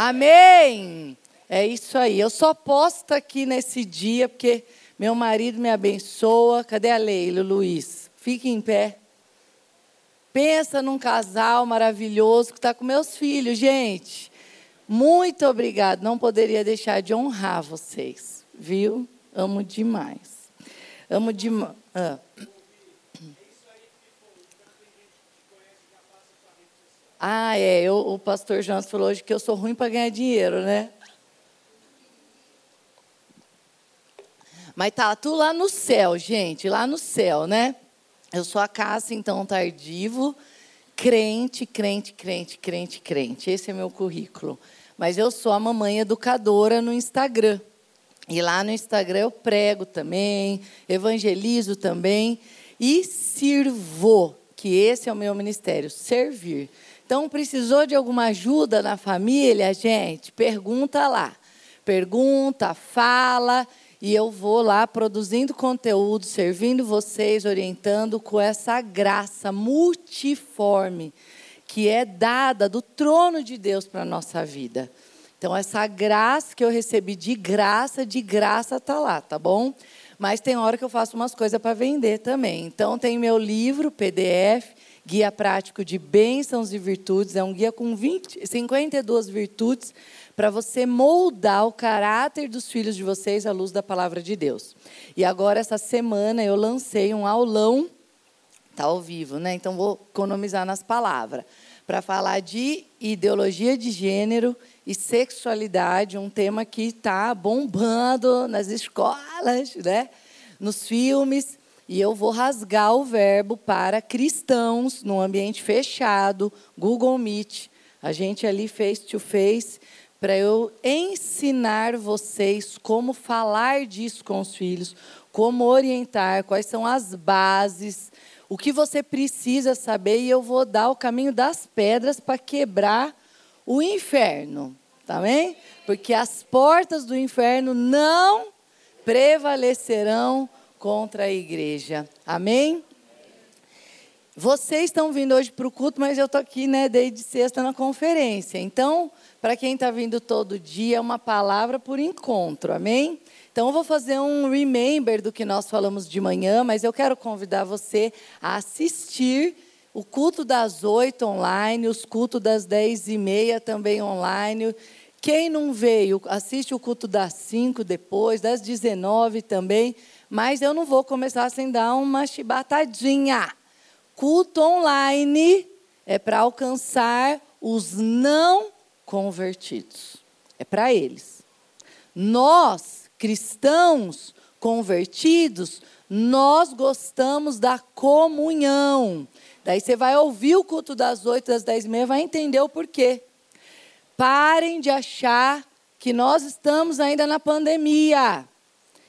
Amém! É isso aí. Eu só estar aqui nesse dia porque meu marido me abençoa. Cadê a Leila, Luiz? Fique em pé. Pensa num casal maravilhoso que está com meus filhos, gente. Muito obrigado. Não poderia deixar de honrar vocês, viu? Amo demais. Amo demais. Ah. Ah, é. Eu, o pastor Jonas falou hoje que eu sou ruim para ganhar dinheiro, né? Mas tá tudo lá no céu, gente, lá no céu, né? Eu sou a Cássia, então, tardivo, crente, crente, crente, crente, crente. Esse é meu currículo. Mas eu sou a mamãe educadora no Instagram. E lá no Instagram eu prego também, evangelizo também e sirvo, que esse é o meu ministério, servir. Então, precisou de alguma ajuda na família, gente? Pergunta lá. Pergunta, fala, e eu vou lá produzindo conteúdo, servindo vocês, orientando com essa graça multiforme que é dada do trono de Deus para a nossa vida. Então, essa graça que eu recebi de graça, de graça está lá, tá bom? Mas tem hora que eu faço umas coisas para vender também. Então, tem meu livro, PDF, Guia Prático de Bênçãos e Virtudes. É um guia com 20, 52 virtudes para você moldar o caráter dos filhos de vocês à luz da palavra de Deus. E agora, essa semana, eu lancei um aulão, está ao vivo, né? Então, vou economizar nas palavras, para falar de ideologia de gênero e sexualidade, um tema que está bombando nas escolas, né? nos filmes. E eu vou rasgar o verbo para cristãos no ambiente fechado, Google Meet. A gente ali face to face para eu ensinar vocês como falar disso com os filhos, como orientar, quais são as bases, o que você precisa saber e eu vou dar o caminho das pedras para quebrar o inferno, tá bem? Porque as portas do inferno não prevalecerão contra a igreja. Amém? Vocês estão vindo hoje para o culto, mas eu estou aqui, né, desde sexta na conferência. Então, para quem está vindo todo dia, é uma palavra por encontro, amém? Então, eu vou fazer um remember do que nós falamos de manhã, mas eu quero convidar você a assistir o culto das oito online, os cultos das dez e meia também online. Quem não veio, assiste o culto das cinco depois, das dezenove também. Mas eu não vou começar sem dar uma chibatadinha. Culto online é para alcançar os não convertidos. É para eles. Nós, cristãos convertidos, nós gostamos da comunhão. Daí você vai ouvir o culto das oito, das dez e meia, vai entender o porquê. Parem de achar que nós estamos ainda na pandemia.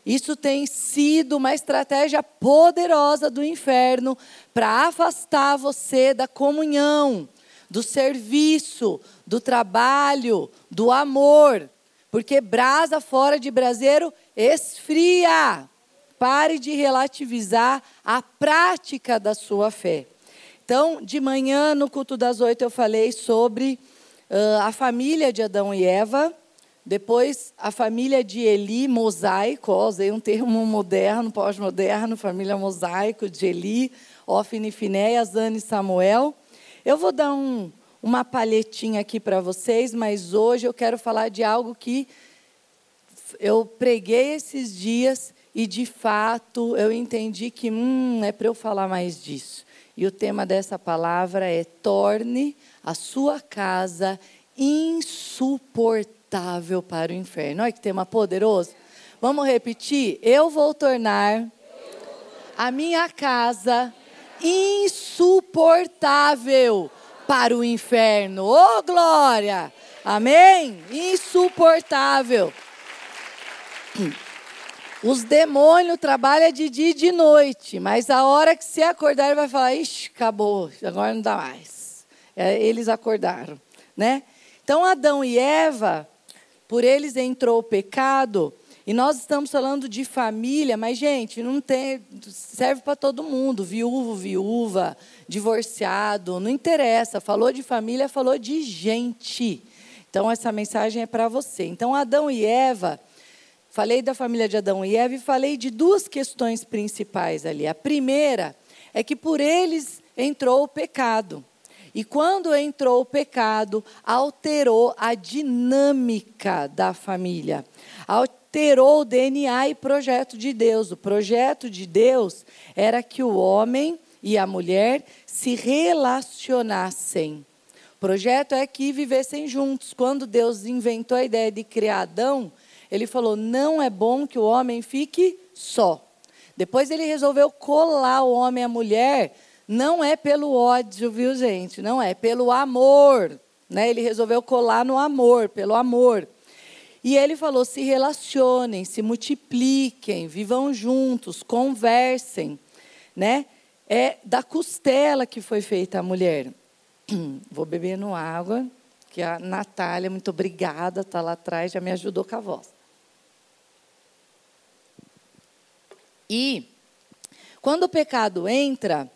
Isso tem sido uma estratégia poderosa do inferno para afastar você da comunhão, do serviço, do trabalho, do amor. Porque brasa fora de braseiro esfria. Pare de relativizar a prática da sua fé. Então, de manhã, no culto das oito, eu falei sobre uh, a família de Adão e Eva depois, a família de Eli, mosaico, usei um termo moderno, pós-moderno, família mosaico de Eli, Ofne, Finéias, Ana e Samuel. Eu vou dar um, uma palhetinha aqui para vocês, mas hoje eu quero falar de algo que eu preguei esses dias e, de fato, eu entendi que hum, é para eu falar mais disso. E o tema dessa palavra é: torne a sua casa insuportável insuportável para o inferno. Olha que tema poderoso. Vamos repetir? Eu vou tornar a minha casa insuportável para o inferno. Oh, glória! Amém? Insuportável. Os demônios trabalham de dia e de noite, mas a hora que você acordar, ele vai falar: Ixi, acabou, agora não dá mais. É, eles acordaram, né? Então, Adão e Eva por eles entrou o pecado. E nós estamos falando de família, mas, gente, não tem. Serve para todo mundo. Viúvo, viúva, divorciado, não interessa. Falou de família, falou de gente. Então, essa mensagem é para você. Então, Adão e Eva, falei da família de Adão e Eva e falei de duas questões principais ali. A primeira é que por eles entrou o pecado. E quando entrou o pecado, alterou a dinâmica da família, alterou o DNA e projeto de Deus. O projeto de Deus era que o homem e a mulher se relacionassem. O projeto é que vivessem juntos. Quando Deus inventou a ideia de criar Adão, ele falou: não é bom que o homem fique só. Depois ele resolveu colar o homem e a mulher não é pelo ódio, viu, gente? Não é, pelo amor. Né? Ele resolveu colar no amor, pelo amor. E ele falou: se relacionem, se multipliquem, vivam juntos, conversem. Né? É da costela que foi feita a mulher. Vou bebendo água, que a Natália, muito obrigada, está lá atrás, já me ajudou com a voz. E quando o pecado entra,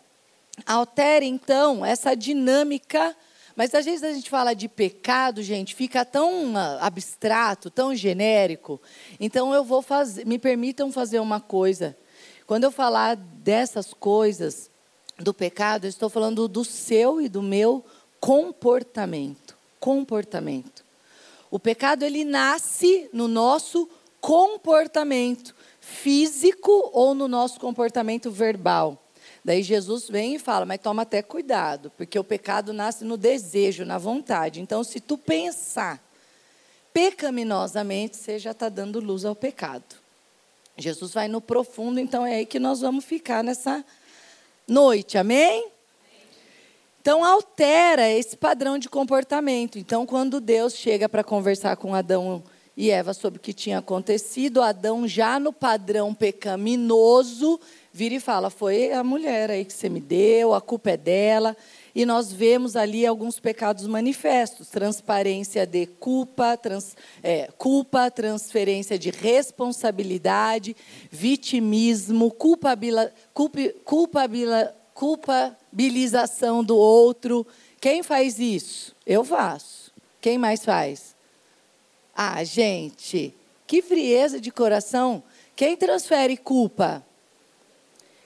Altere, então, essa dinâmica. Mas às vezes a gente fala de pecado, gente, fica tão ah, abstrato, tão genérico. Então eu vou fazer, me permitam fazer uma coisa. Quando eu falar dessas coisas do pecado, eu estou falando do seu e do meu comportamento. Comportamento. O pecado ele nasce no nosso comportamento físico ou no nosso comportamento verbal. Daí Jesus vem e fala, mas toma até cuidado, porque o pecado nasce no desejo, na vontade. Então, se tu pensar pecaminosamente, você já está dando luz ao pecado. Jesus vai no profundo, então é aí que nós vamos ficar nessa noite, amém? Então, altera esse padrão de comportamento. Então, quando Deus chega para conversar com Adão e Eva sobre o que tinha acontecido, Adão, já no padrão pecaminoso, vira e fala: Foi a mulher aí que você me deu, a culpa é dela. E nós vemos ali alguns pecados manifestos: transparência de culpa, trans, é, culpa, transferência de responsabilidade, vitimismo, culpabila, culp, culpabila, culpabilização do outro. Quem faz isso? Eu faço. Quem mais faz? Ah, gente, que frieza de coração. Quem transfere culpa?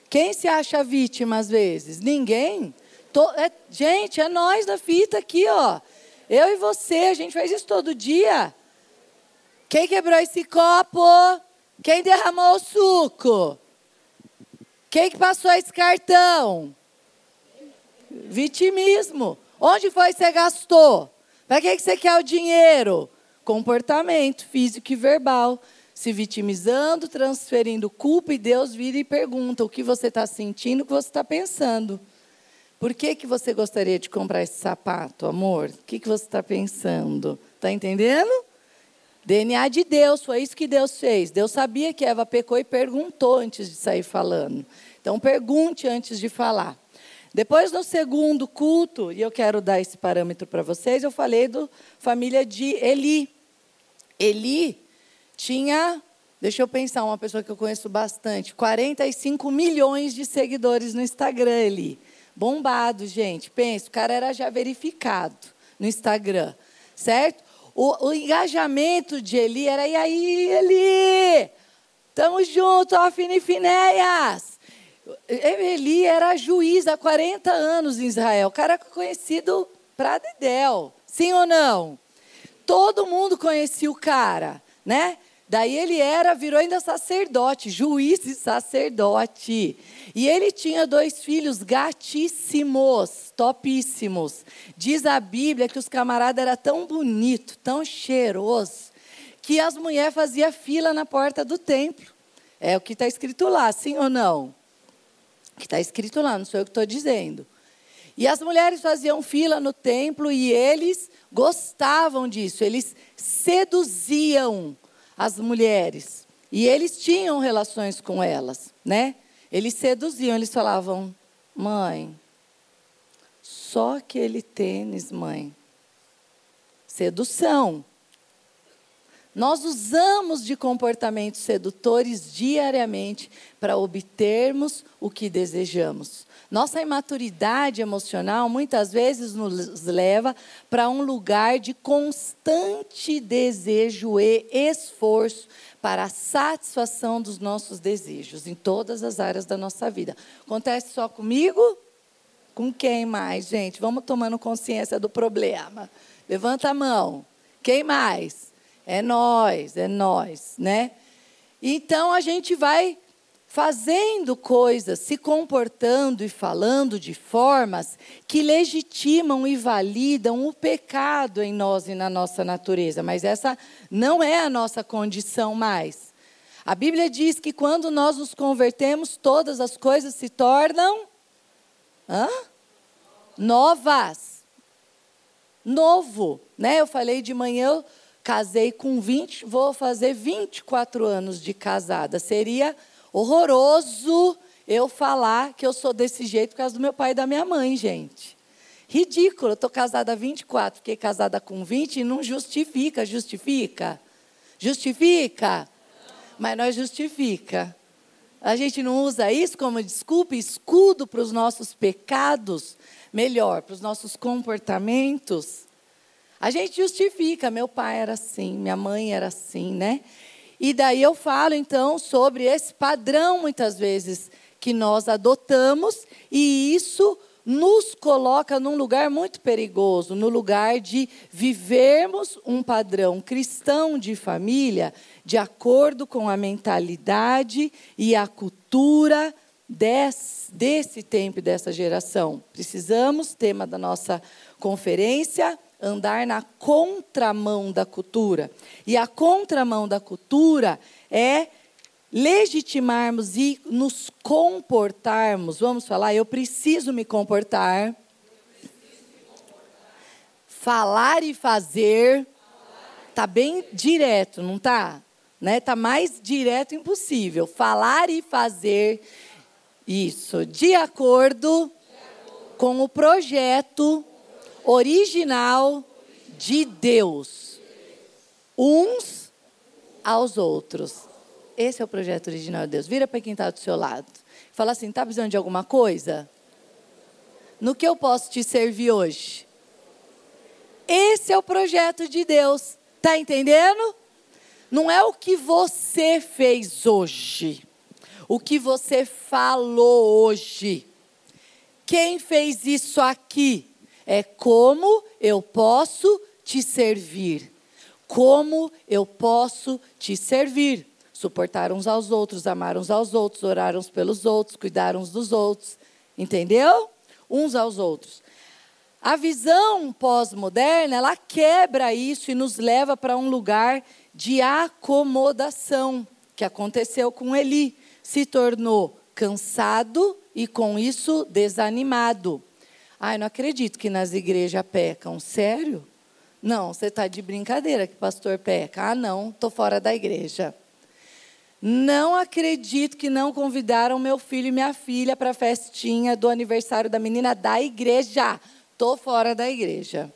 Quem se acha vítima às vezes? Ninguém. Tô, é, gente, é nós na fita aqui, ó. Eu e você, a gente faz isso todo dia. Quem quebrou esse copo? Quem derramou o suco? Quem que passou esse cartão? Vitimismo. Onde foi que você gastou? Para que, que você quer o dinheiro? Comportamento físico e verbal se vitimizando, transferindo culpa, e Deus vira e pergunta o que você está sentindo, o que você está pensando. Por que, que você gostaria de comprar esse sapato, amor? O que, que você está pensando? Está entendendo? DNA de Deus, foi isso que Deus fez. Deus sabia que Eva pecou e perguntou antes de sair falando. Então, pergunte antes de falar. Depois, no segundo culto, e eu quero dar esse parâmetro para vocês, eu falei da família de Eli. Eli tinha, deixa eu pensar, uma pessoa que eu conheço bastante, 45 milhões de seguidores no Instagram ali. Bombado, gente. Pensa, o cara era já verificado no Instagram, certo? O, o engajamento de Eli era, e aí, Eli? Tamo junto, ó, Finifinéias. Eli era juiz há 40 anos em Israel. O cara conhecido para Dedéu. Sim ou não? Todo mundo conhecia o cara, né? Daí ele era, virou ainda sacerdote, juiz e sacerdote. E ele tinha dois filhos gatíssimos, topíssimos. Diz a Bíblia que os camaradas eram tão bonitos, tão cheirosos, que as mulheres faziam fila na porta do templo. É o que está escrito lá, sim ou não? O que está escrito lá, não sou eu que estou dizendo. E as mulheres faziam fila no templo e eles gostavam disso, eles seduziam as mulheres. E eles tinham relações com elas, né? Eles seduziam, eles falavam: "Mãe, só aquele tênis, mãe. Sedução. Nós usamos de comportamentos sedutores diariamente para obtermos o que desejamos. Nossa imaturidade emocional muitas vezes nos leva para um lugar de constante desejo e esforço para a satisfação dos nossos desejos em todas as áreas da nossa vida. Acontece só comigo? Com quem mais, gente? Vamos tomando consciência do problema. Levanta a mão. Quem mais? É nós, é nós, né? Então a gente vai fazendo coisas, se comportando e falando de formas que legitimam e validam o pecado em nós e na nossa natureza, mas essa não é a nossa condição mais. A Bíblia diz que quando nós nos convertemos, todas as coisas se tornam hã? novas. Novo, né? Eu falei de manhã, eu casei com 20, vou fazer 24 anos de casada. Seria horroroso eu falar que eu sou desse jeito por causa do meu pai e da minha mãe, gente. Ridículo, eu estou casada há 24, fiquei casada com 20 e não justifica, justifica? Justifica? Mas nós justifica. A gente não usa isso como desculpa, escudo para os nossos pecados, melhor, para os nossos comportamentos. A gente justifica, meu pai era assim, minha mãe era assim, né? E daí eu falo então sobre esse padrão, muitas vezes, que nós adotamos, e isso nos coloca num lugar muito perigoso, no lugar de vivermos um padrão cristão de família de acordo com a mentalidade e a cultura desse, desse tempo e dessa geração. Precisamos, tema da nossa conferência, andar na contramão da cultura. E a contramão da cultura é legitimarmos e nos comportarmos. Vamos falar, eu preciso me comportar. Falar e fazer tá bem direto, não tá? Né? Tá mais direto impossível. Falar e fazer isso de acordo com o projeto original de Deus, uns aos outros. Esse é o projeto original de Deus. Vira para quem está do seu lado. Fala assim: está precisando de alguma coisa? No que eu posso te servir hoje? Esse é o projeto de Deus. Está entendendo? Não é o que você fez hoje, o que você falou hoje. Quem fez isso aqui? É como eu posso te servir. Como eu posso te servir. Suportar uns aos outros, amar uns aos outros, orar uns pelos outros, cuidar uns dos outros. Entendeu? Uns aos outros. A visão pós-moderna, ela quebra isso e nos leva para um lugar de acomodação, que aconteceu com Eli. Se tornou cansado e, com isso, desanimado. Ai, não acredito que nas igrejas pecam. Sério? Não, você está de brincadeira que pastor peca. Ah, não, estou fora da igreja. Não acredito que não convidaram meu filho e minha filha para a festinha do aniversário da menina da igreja. Estou fora da igreja.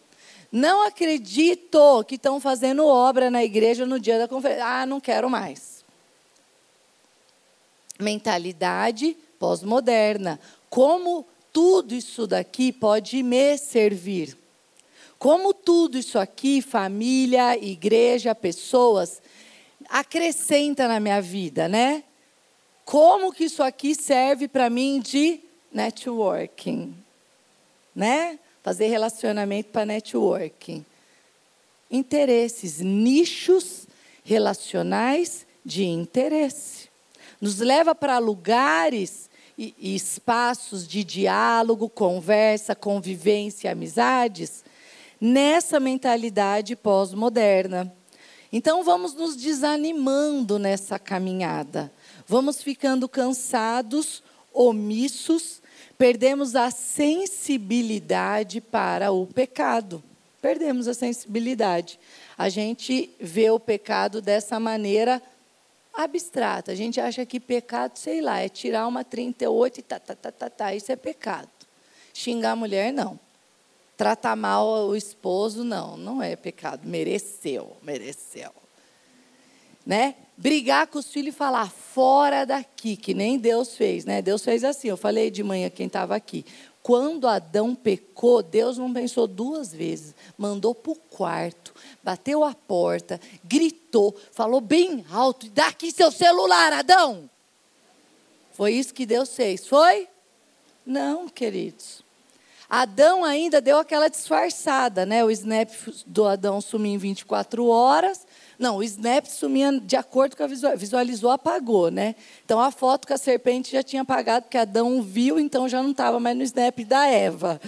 Não acredito que estão fazendo obra na igreja no dia da conferência. Ah, não quero mais. Mentalidade pós-moderna. Como tudo isso daqui pode me servir. Como tudo isso aqui, família, igreja, pessoas, acrescenta na minha vida, né? Como que isso aqui serve para mim de networking, né? Fazer relacionamento para networking. Interesses, nichos relacionais de interesse. Nos leva para lugares e, espaços de diálogo, conversa, convivência, amizades, nessa mentalidade pós-moderna. Então vamos nos desanimando nessa caminhada. Vamos ficando cansados, omissos, perdemos a sensibilidade para o pecado. Perdemos a sensibilidade. A gente vê o pecado dessa maneira abstrata. A gente acha que pecado, sei lá, é tirar uma 38 e tá, tá, tá, tá, tá. Isso é pecado. Xingar a mulher, não. Tratar mal o esposo, não. Não é pecado. Mereceu, mereceu. né? Brigar com os filhos e falar fora daqui, que nem Deus fez, né? Deus fez assim. Eu falei de manhã quem estava aqui. Quando Adão pecou, Deus não pensou duas vezes, mandou para o quarto, bateu a porta, gritou, falou bem alto: daqui seu celular, Adão. Foi isso que Deus fez, foi? Não, queridos. Adão ainda deu aquela disfarçada, né? O snap do Adão sumiu em 24 horas, não, o snap sumia de acordo com a visual, visualizou, apagou, né? Então a foto com a serpente já tinha apagado, porque Adão viu, então já não estava mais no snap da Eva.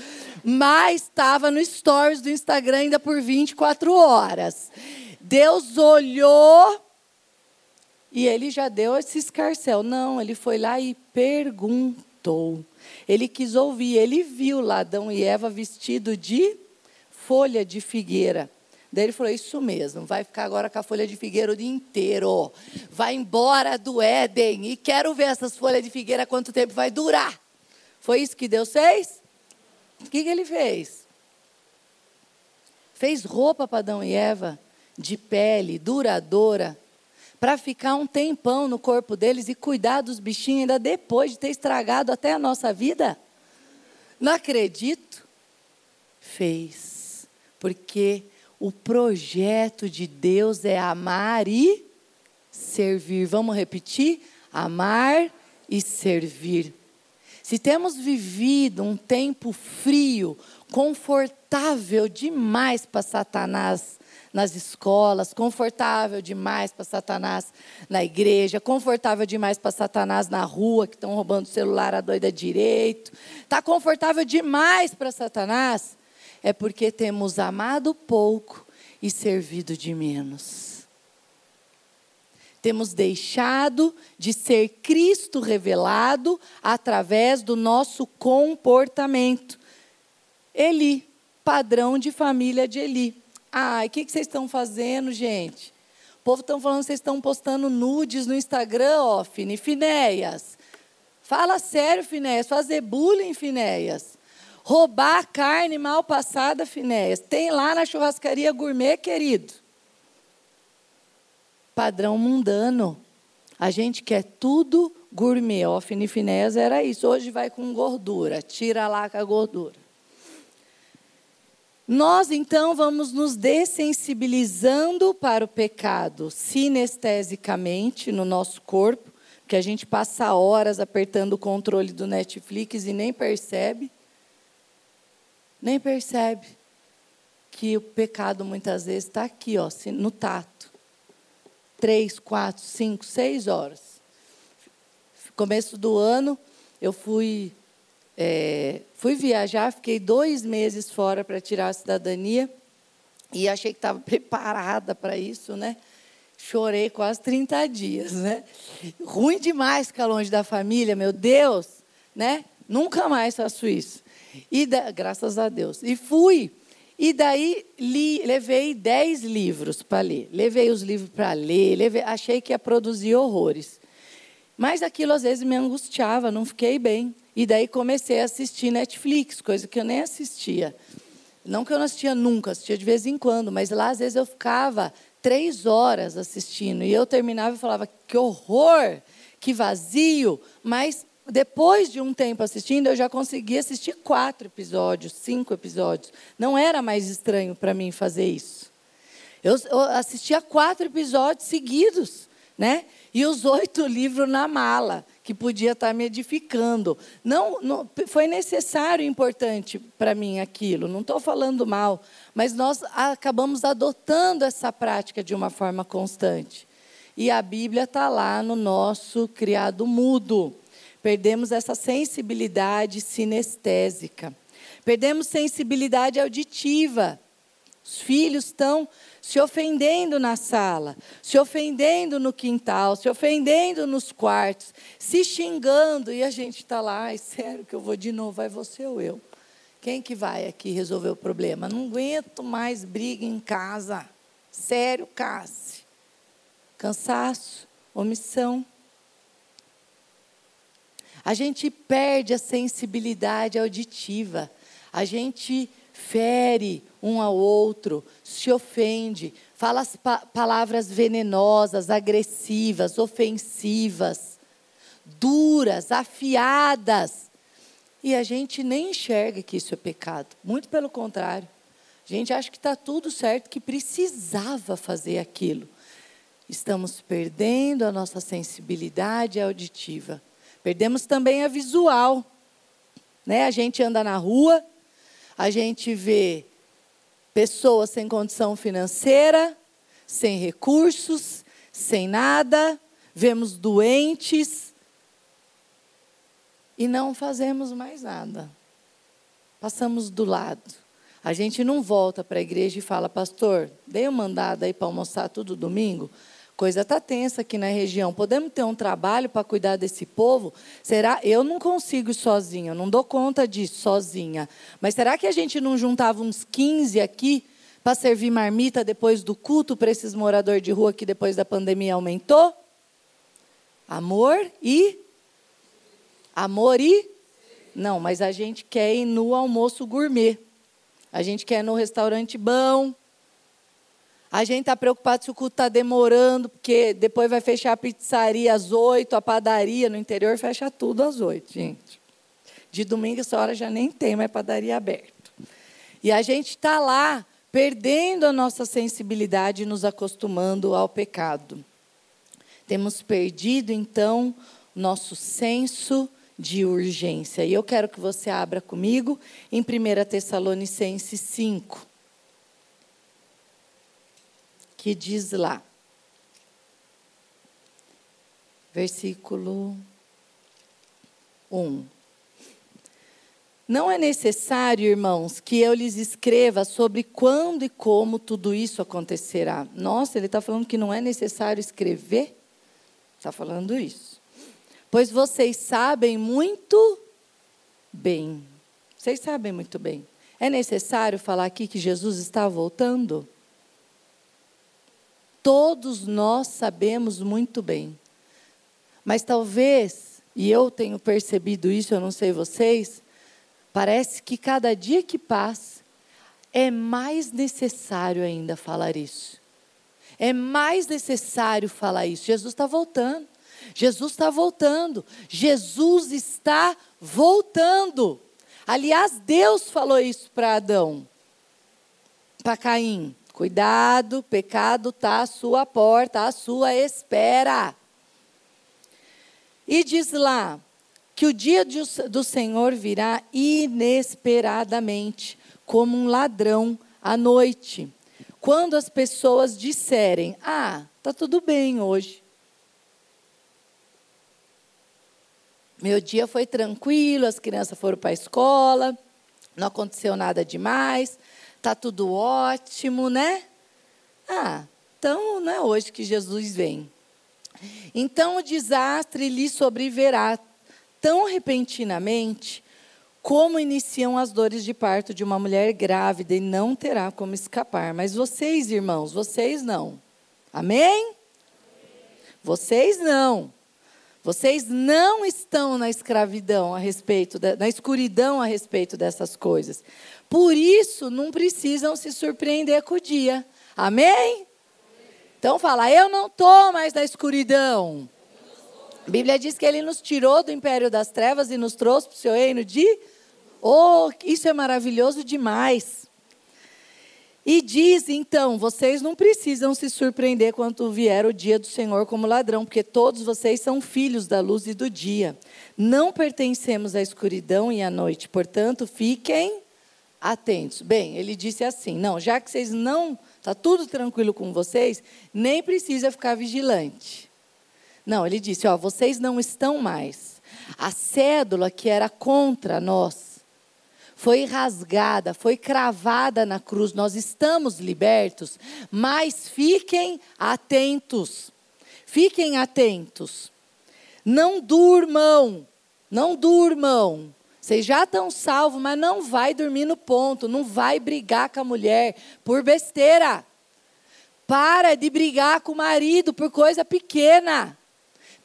Mas estava no stories do Instagram ainda por 24 horas. Deus olhou e ele já deu esse escarcel. Não, ele foi lá e perguntou. Ele quis ouvir, ele viu lá Adão e Eva vestido de folha de figueira. Daí ele falou: Isso mesmo, vai ficar agora com a folha de figueira o dia inteiro. Vai embora do Éden. E quero ver essas folhas de figueira quanto tempo vai durar. Foi isso que Deus fez? O que, que ele fez? Fez roupa para Adão e Eva, de pele, duradoura, para ficar um tempão no corpo deles e cuidar dos bichinhos ainda depois de ter estragado até a nossa vida? Não acredito. Fez. Porque o projeto de Deus é amar e servir. Vamos repetir? Amar e servir. Se temos vivido um tempo frio, confortável demais para Satanás nas escolas, confortável demais para Satanás na igreja, confortável demais para Satanás na rua, que estão roubando o celular à doida direito. Está confortável demais para Satanás é porque temos amado pouco e servido de menos. Temos deixado de ser Cristo revelado através do nosso comportamento. Eli, padrão de família de Eli. Ai, o que, que vocês estão fazendo, gente? O povo está falando que vocês estão postando nudes no Instagram, ó, Finéias. Fala sério, Finéias. Fazer bullying, Finéias. Roubar carne mal passada, Finéias. Tem lá na churrascaria gourmet, querido. Padrão mundano. A gente quer tudo gourmet. Ó, Finéias era isso. Hoje vai com gordura. Tira lá com a gordura. Nós então vamos nos dessensibilizando para o pecado sinestesicamente no nosso corpo, que a gente passa horas apertando o controle do Netflix e nem percebe nem percebe que o pecado muitas vezes está aqui, ó, no tato. Três, quatro, cinco, seis horas. Começo do ano, eu fui, é, fui viajar, fiquei dois meses fora para tirar a cidadania e achei que estava preparada para isso, né? Chorei quase 30 dias, né? Ruim demais ficar longe da família, meu Deus, né? Nunca mais faço isso. E da, graças a Deus. E fui. E daí li, levei dez livros para ler. Levei os livros para ler, levei, achei que ia produzir horrores. Mas aquilo às vezes me angustiava, não fiquei bem. E daí comecei a assistir Netflix, coisa que eu nem assistia. Não que eu não assistia nunca, assistia de vez em quando, mas lá às vezes eu ficava três horas assistindo. E eu terminava e falava, que horror, que vazio. Mas depois de um tempo assistindo, eu já consegui assistir quatro episódios, cinco episódios. Não era mais estranho para mim fazer isso. Eu, eu assistia quatro episódios seguidos, né? E os oito livros na mala, que podia estar tá me edificando. Não, não foi necessário e importante para mim aquilo. Não estou falando mal, mas nós acabamos adotando essa prática de uma forma constante. E a Bíblia está lá no nosso criado mudo. Perdemos essa sensibilidade sinestésica. Perdemos sensibilidade auditiva. Os filhos estão se ofendendo na sala, se ofendendo no quintal, se ofendendo nos quartos, se xingando, e a gente está lá, ai, sério que eu vou de novo, vai você ou eu? Quem que vai aqui resolver o problema? Não aguento mais briga em casa. Sério, Cassi. Cansaço, omissão. A gente perde a sensibilidade auditiva. A gente fere um ao outro, se ofende, fala as pa palavras venenosas, agressivas, ofensivas, duras, afiadas. E a gente nem enxerga que isso é pecado. Muito pelo contrário. A gente acha que está tudo certo, que precisava fazer aquilo. Estamos perdendo a nossa sensibilidade auditiva. Perdemos também a visual. Né? A gente anda na rua, a gente vê pessoas sem condição financeira, sem recursos, sem nada, vemos doentes e não fazemos mais nada. Passamos do lado. A gente não volta para a igreja e fala, pastor, dei uma mandada aí para almoçar todo domingo. Coisa está tensa aqui na região. Podemos ter um trabalho para cuidar desse povo? Será? Eu não consigo sozinha, não dou conta disso sozinha. Mas será que a gente não juntava uns 15 aqui para servir marmita depois do culto para esses moradores de rua que depois da pandemia aumentou? Amor e amor e não, mas a gente quer ir no almoço gourmet. A gente quer ir no restaurante bom. A gente está preocupado se o culto está demorando, porque depois vai fechar a pizzaria às oito, a padaria no interior fecha tudo às oito, gente. De domingo essa hora já nem tem mais padaria aberta. E a gente está lá perdendo a nossa sensibilidade e nos acostumando ao pecado. Temos perdido, então, nosso senso de urgência. E eu quero que você abra comigo em 1 Tessalonicenses 5 que diz lá, versículo 1. Não é necessário, irmãos, que eu lhes escreva sobre quando e como tudo isso acontecerá. Nossa, ele está falando que não é necessário escrever? Está falando isso. Pois vocês sabem muito bem. Vocês sabem muito bem. É necessário falar aqui que Jesus está voltando? Todos nós sabemos muito bem. Mas talvez, e eu tenho percebido isso, eu não sei vocês, parece que cada dia que passa é mais necessário ainda falar isso. É mais necessário falar isso. Jesus está voltando. Jesus está voltando. Jesus está voltando. Aliás, Deus falou isso para Adão, para Caim. Cuidado, pecado está à sua porta, à sua espera. E diz lá que o dia do Senhor virá inesperadamente, como um ladrão à noite. Quando as pessoas disserem: Ah, está tudo bem hoje. Meu dia foi tranquilo, as crianças foram para a escola, não aconteceu nada demais está tudo ótimo, né? Ah, então não é hoje que Jesus vem. Então o desastre lhe sobreverá tão repentinamente como iniciam as dores de parto de uma mulher grávida e não terá como escapar. Mas vocês, irmãos, vocês não. Amém? Vocês não. Vocês não estão na escravidão a respeito, da, na escuridão a respeito dessas coisas. Por isso, não precisam se surpreender com o dia. Amém? Então fala, eu não estou mais na escuridão. A Bíblia diz que ele nos tirou do império das trevas e nos trouxe para o seu reino de. Oh, isso é maravilhoso demais. E diz então: vocês não precisam se surpreender quando vier o dia do Senhor como ladrão, porque todos vocês são filhos da luz e do dia. Não pertencemos à escuridão e à noite, portanto, fiquem atentos. Bem, ele disse assim: não, já que vocês não, está tudo tranquilo com vocês, nem precisa ficar vigilante. Não, ele disse: ó, vocês não estão mais. A cédula que era contra nós foi rasgada, foi cravada na cruz. Nós estamos libertos, mas fiquem atentos. Fiquem atentos. Não durmam, não durmam. Vocês já estão salvos, mas não vai dormir no ponto, não vai brigar com a mulher por besteira. Para de brigar com o marido por coisa pequena.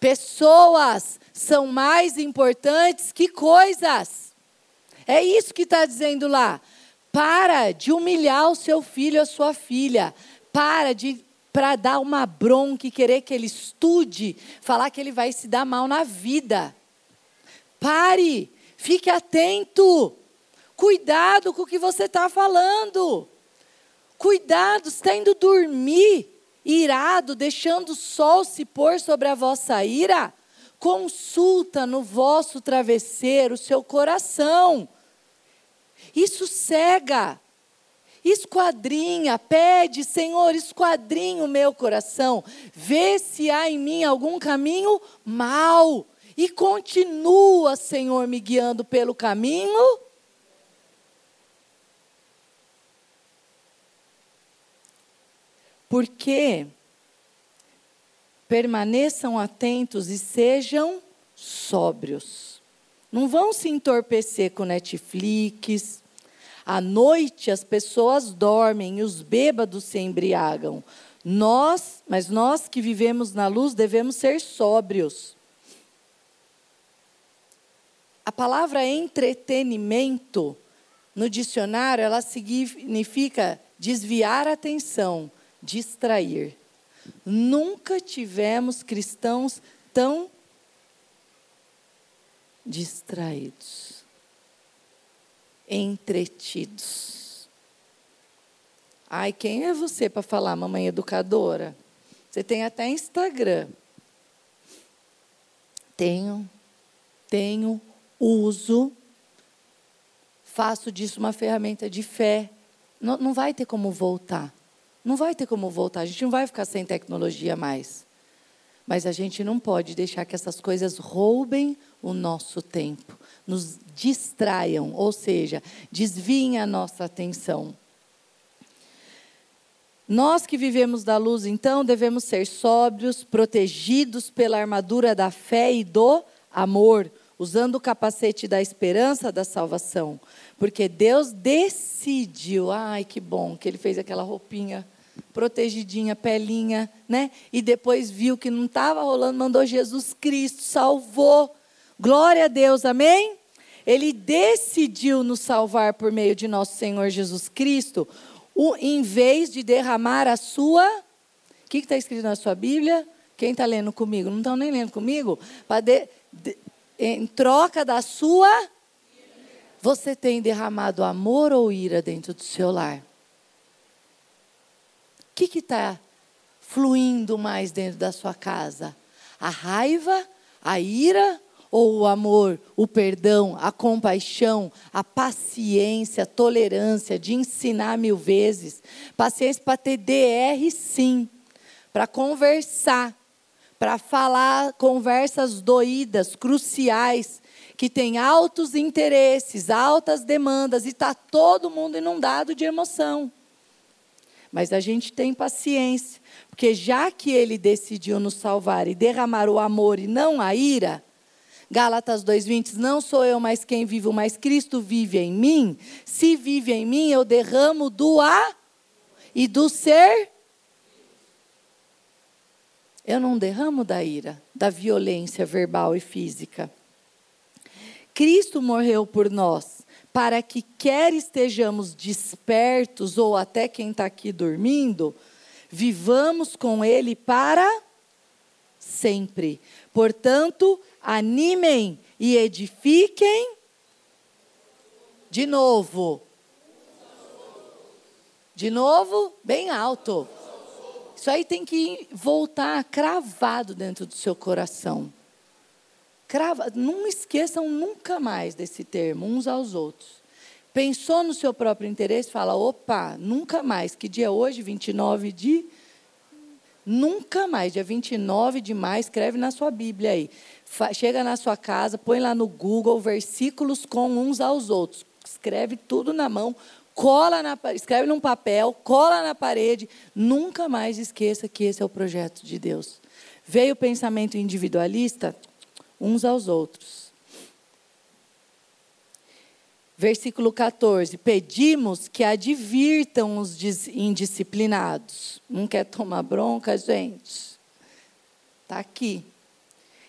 Pessoas são mais importantes que coisas. É isso que está dizendo lá. Para de humilhar o seu filho, a sua filha. Para de para dar uma bronca e querer que ele estude, falar que ele vai se dar mal na vida. Pare, fique atento. Cuidado com o que você está falando. Cuidado, está indo dormir irado, deixando o sol se pôr sobre a vossa ira. Consulta no vosso travesseiro o seu coração. Isso cega. Esquadrinha, pede, Senhor, esquadrinha o meu coração. Vê se há em mim algum caminho mal. E continua, Senhor, me guiando pelo caminho. Porque permaneçam atentos e sejam sóbrios. Não vão se entorpecer com Netflix. À noite as pessoas dormem e os bêbados se embriagam. Nós, mas nós que vivemos na luz, devemos ser sóbrios. A palavra entretenimento no dicionário, ela significa desviar a atenção, distrair. Nunca tivemos cristãos tão distraídos, entretidos. Ai, quem é você para falar, mamãe educadora? Você tem até Instagram. Tenho, tenho, uso, faço disso uma ferramenta de fé. Não, não vai ter como voltar. Não vai ter como voltar, a gente não vai ficar sem tecnologia mais. Mas a gente não pode deixar que essas coisas roubem o nosso tempo, nos distraiam, ou seja, desviem a nossa atenção. Nós que vivemos da luz, então, devemos ser sóbrios, protegidos pela armadura da fé e do amor, usando o capacete da esperança da salvação. Porque Deus decidiu, ai que bom que ele fez aquela roupinha protegidinha, pelinha, né? E depois viu que não estava rolando, mandou Jesus Cristo, salvou. Glória a Deus, amém? Ele decidiu nos salvar por meio de nosso Senhor Jesus Cristo, o, em vez de derramar a sua. O que está escrito na sua Bíblia? Quem está lendo comigo? Não estão nem lendo comigo? De, de, em troca da sua. Você tem derramado amor ou ira dentro do seu lar? que está fluindo mais dentro da sua casa? A raiva, a ira ou o amor, o perdão, a compaixão, a paciência, a tolerância de ensinar mil vezes? Paciência para ter DR, sim, para conversar, para falar conversas doídas, cruciais, que tem altos interesses, altas demandas e está todo mundo inundado de emoção. Mas a gente tem paciência, porque já que ele decidiu nos salvar e derramar o amor e não a ira, Gálatas 2:20, não sou eu mais quem vivo, mas Cristo vive em mim. Se vive em mim, eu derramo do a e do ser. Eu não derramo da ira, da violência verbal e física. Cristo morreu por nós para que quer estejamos despertos ou até quem está aqui dormindo, vivamos com Ele para sempre. Portanto, animem e edifiquem de novo. De novo, bem alto. Isso aí tem que voltar cravado dentro do seu coração. Crava, não esqueçam nunca mais desse termo, uns aos outros. Pensou no seu próprio interesse, fala: opa, nunca mais. Que dia é hoje? 29 de. Nunca mais, dia 29 de maio, escreve na sua Bíblia aí. Chega na sua casa, põe lá no Google versículos com uns aos outros. Escreve tudo na mão, cola na, escreve num papel, cola na parede. Nunca mais esqueça que esse é o projeto de Deus. Veio o pensamento individualista, uns aos outros. Versículo 14: Pedimos que advirtam os indisciplinados. Não quer tomar bronca, gente? Está aqui.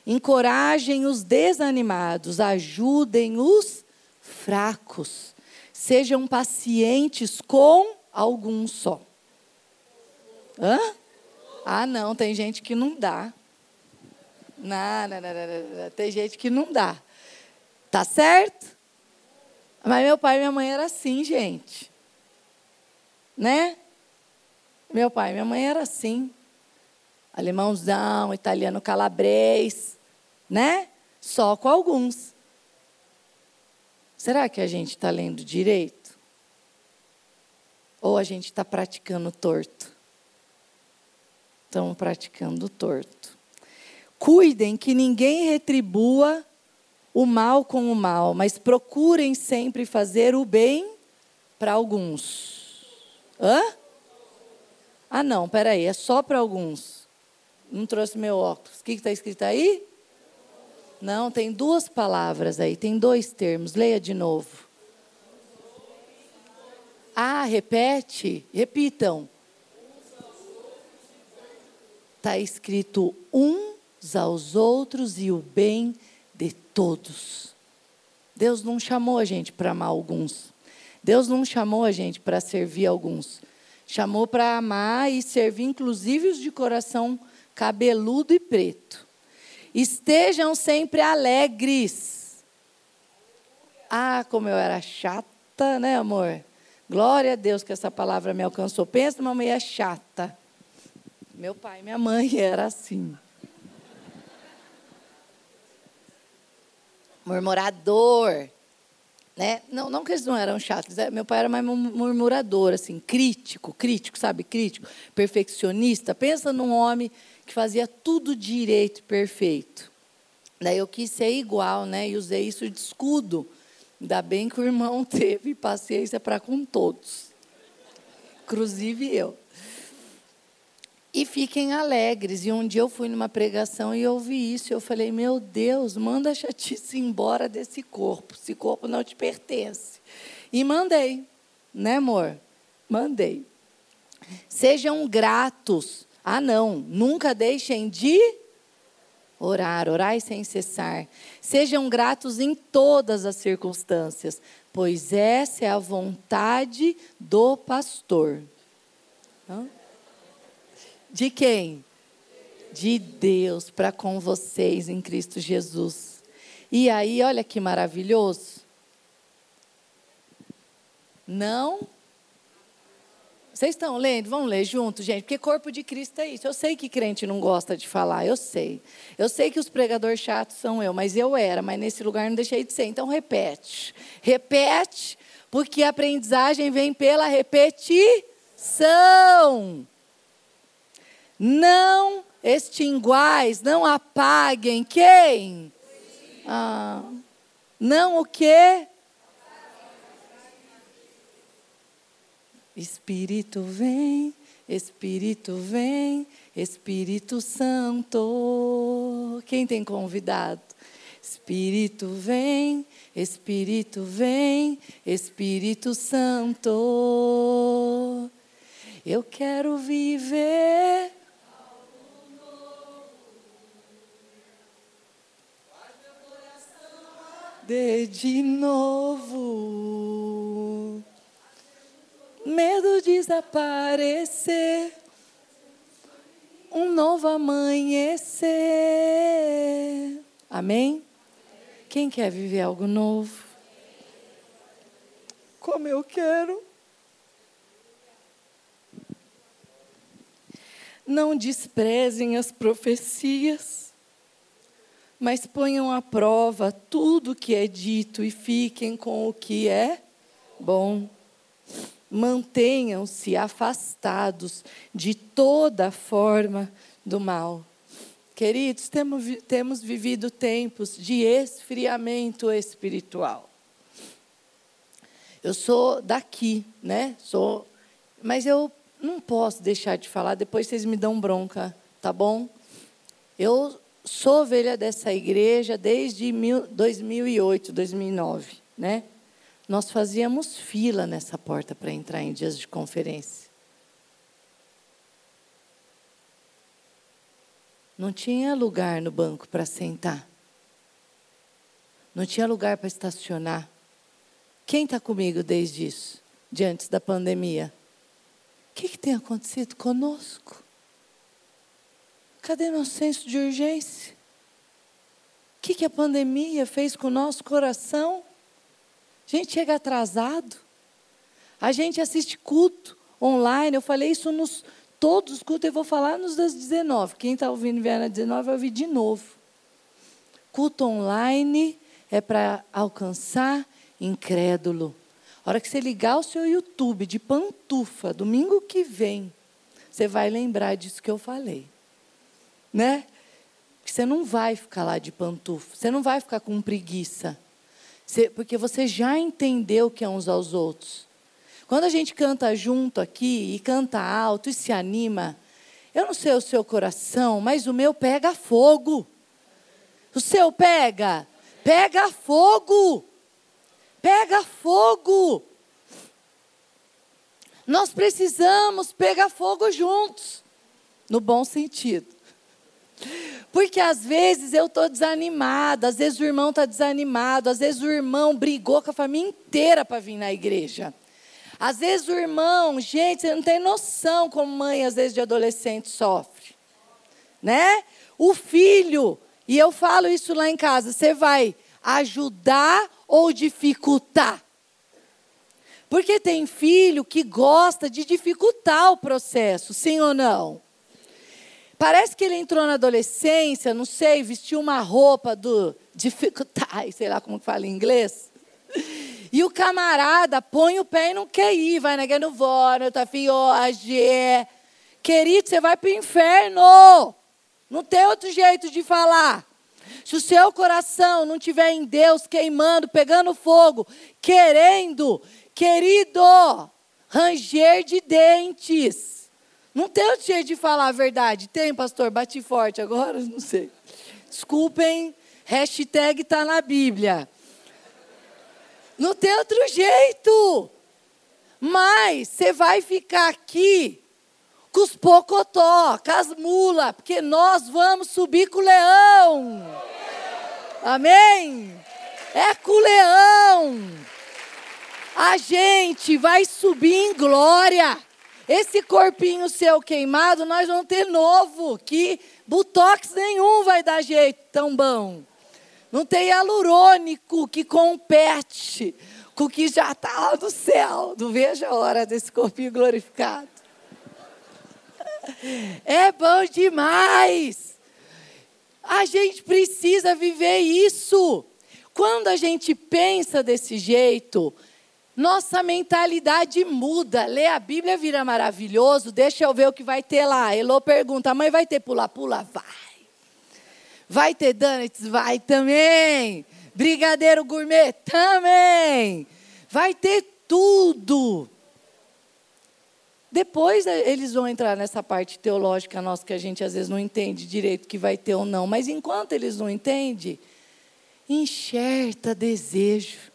Encorajem os desanimados, ajudem os fracos. Sejam pacientes com alguns só. Hã? Ah, não, tem gente que não dá. Não, não, não, não, tem gente que não dá. Tá certo? Mas meu pai e minha mãe era assim, gente. Né? Meu pai e minha mãe era assim. Alemãozão, italiano calabrês, né? Só com alguns. Será que a gente está lendo direito? Ou a gente está praticando torto? Estamos praticando torto. Cuidem que ninguém retribua o mal com o mal, mas procurem sempre fazer o bem para alguns. Hã? Ah, não, peraí, é só para alguns. Não trouxe meu óculos. O que está escrito aí? Não, tem duas palavras aí, tem dois termos. Leia de novo. Ah, repete, repitam. Está escrito uns aos outros e o bem de todos. Deus não chamou a gente para amar alguns. Deus não chamou a gente para servir alguns. Chamou para amar e servir, inclusive os de coração cabeludo e preto. Estejam sempre alegres. Ah, como eu era chata, né, amor? Glória a Deus que essa palavra me alcançou. Pensa numa mulher chata. Meu pai e minha mãe era assim. Murmurador. Né? Não, não que eles não eram chatos, é, meu pai era mais murmurador, assim, crítico, crítico, sabe, crítico, perfeccionista. Pensa num homem que fazia tudo direito perfeito. Daí eu quis ser igual, né? E usei isso de escudo. Ainda bem que o irmão teve paciência para com todos, inclusive eu. E fiquem alegres. E um dia eu fui numa pregação e ouvi isso. E eu falei: Meu Deus, manda a chatice embora desse corpo. Esse corpo não te pertence. E mandei, né, amor? Mandei. Sejam gratos ah, não, nunca deixem de orar, orai sem cessar. Sejam gratos em todas as circunstâncias, pois essa é a vontade do pastor. De quem? De Deus para com vocês em Cristo Jesus. E aí, olha que maravilhoso. Não vocês estão lendo? Vamos ler junto, gente, porque corpo de Cristo é isso. Eu sei que crente não gosta de falar, eu sei. Eu sei que os pregadores chatos são eu, mas eu era, mas nesse lugar não deixei de ser. Então repete. Repete, porque a aprendizagem vem pela repetição. Não extinguais, não apaguem quem? Ah, não o quê? Espírito vem, Espírito vem, Espírito Santo. Quem tem convidado? Espírito vem, Espírito vem, Espírito Santo. Eu quero viver. De, de novo medo desaparecer, um novo amanhecer. Amém? Quem quer viver algo novo? Como eu quero. Não desprezem as profecias, mas ponham à prova tudo o que é dito e fiquem com o que é bom mantenham-se afastados de toda forma do mal. Queridos, temos, temos vivido tempos de esfriamento espiritual. Eu sou daqui, né? Sou, mas eu não posso deixar de falar, depois vocês me dão bronca, tá bom? Eu sou ovelha dessa igreja desde 2008, 2009, né? Nós fazíamos fila nessa porta para entrar em dias de conferência. Não tinha lugar no banco para sentar. Não tinha lugar para estacionar. Quem está comigo desde isso, de antes da pandemia? O que, que tem acontecido conosco? Cadê nosso senso de urgência? O que, que a pandemia fez com o nosso coração? A gente chega atrasado. A gente assiste culto online. Eu falei isso nos todos os cultos. Eu vou falar nos das 19. Quem está ouvindo vier na 19 vai ouvir de novo. Culto online é para alcançar incrédulo. A hora que você ligar o seu YouTube de pantufa, domingo que vem, você vai lembrar disso que eu falei. Né? Você não vai ficar lá de pantufa, você não vai ficar com preguiça. Porque você já entendeu que é uns aos outros. Quando a gente canta junto aqui, e canta alto, e se anima, eu não sei o seu coração, mas o meu pega fogo. O seu pega? Pega fogo. Pega fogo. Nós precisamos pegar fogo juntos, no bom sentido. Porque às vezes eu estou desanimada, às vezes o irmão está desanimado, às vezes o irmão brigou com a família inteira para vir na igreja. Às vezes o irmão, gente, você não tem noção como mãe, às vezes, de adolescente sofre. Né? O filho, e eu falo isso lá em casa, você vai ajudar ou dificultar? Porque tem filho que gosta de dificultar o processo, sim ou não? Parece que ele entrou na adolescência, não sei, vestiu uma roupa do dificultar, sei lá como fala em inglês. E o camarada põe o pé e não quer ir, vai na guerra no vôno, tá hoje. Querido, você vai para o inferno. Não tem outro jeito de falar. Se o seu coração não tiver em Deus queimando, pegando fogo, querendo, querido, ranger de dentes. Não tem outro jeito de falar a verdade. Tem, pastor? Bati forte agora? Não sei. Desculpem, hashtag está na Bíblia. Não tem outro jeito. Mas você vai ficar aqui com os pocotó, com as mulas, porque nós vamos subir com o leão. Amém? É com o leão. A gente vai subir em glória. Esse corpinho seu queimado, nós vamos ter novo, que botox nenhum vai dar jeito tão bom. Não tem hialurônico que compete com o que já está lá no céu. Não vejo a hora desse corpinho glorificado. É bom demais. A gente precisa viver isso. Quando a gente pensa desse jeito, nossa mentalidade muda. Ler a Bíblia vira maravilhoso. Deixa eu ver o que vai ter lá. Elô pergunta: mãe, vai ter pula-pula? Vai. Vai ter donuts? Vai também. Brigadeiro gourmet? Também. Vai ter tudo. Depois eh, eles vão entrar nessa parte teológica nossa que a gente às vezes não entende direito que vai ter ou não. Mas enquanto eles não entendem, enxerta desejo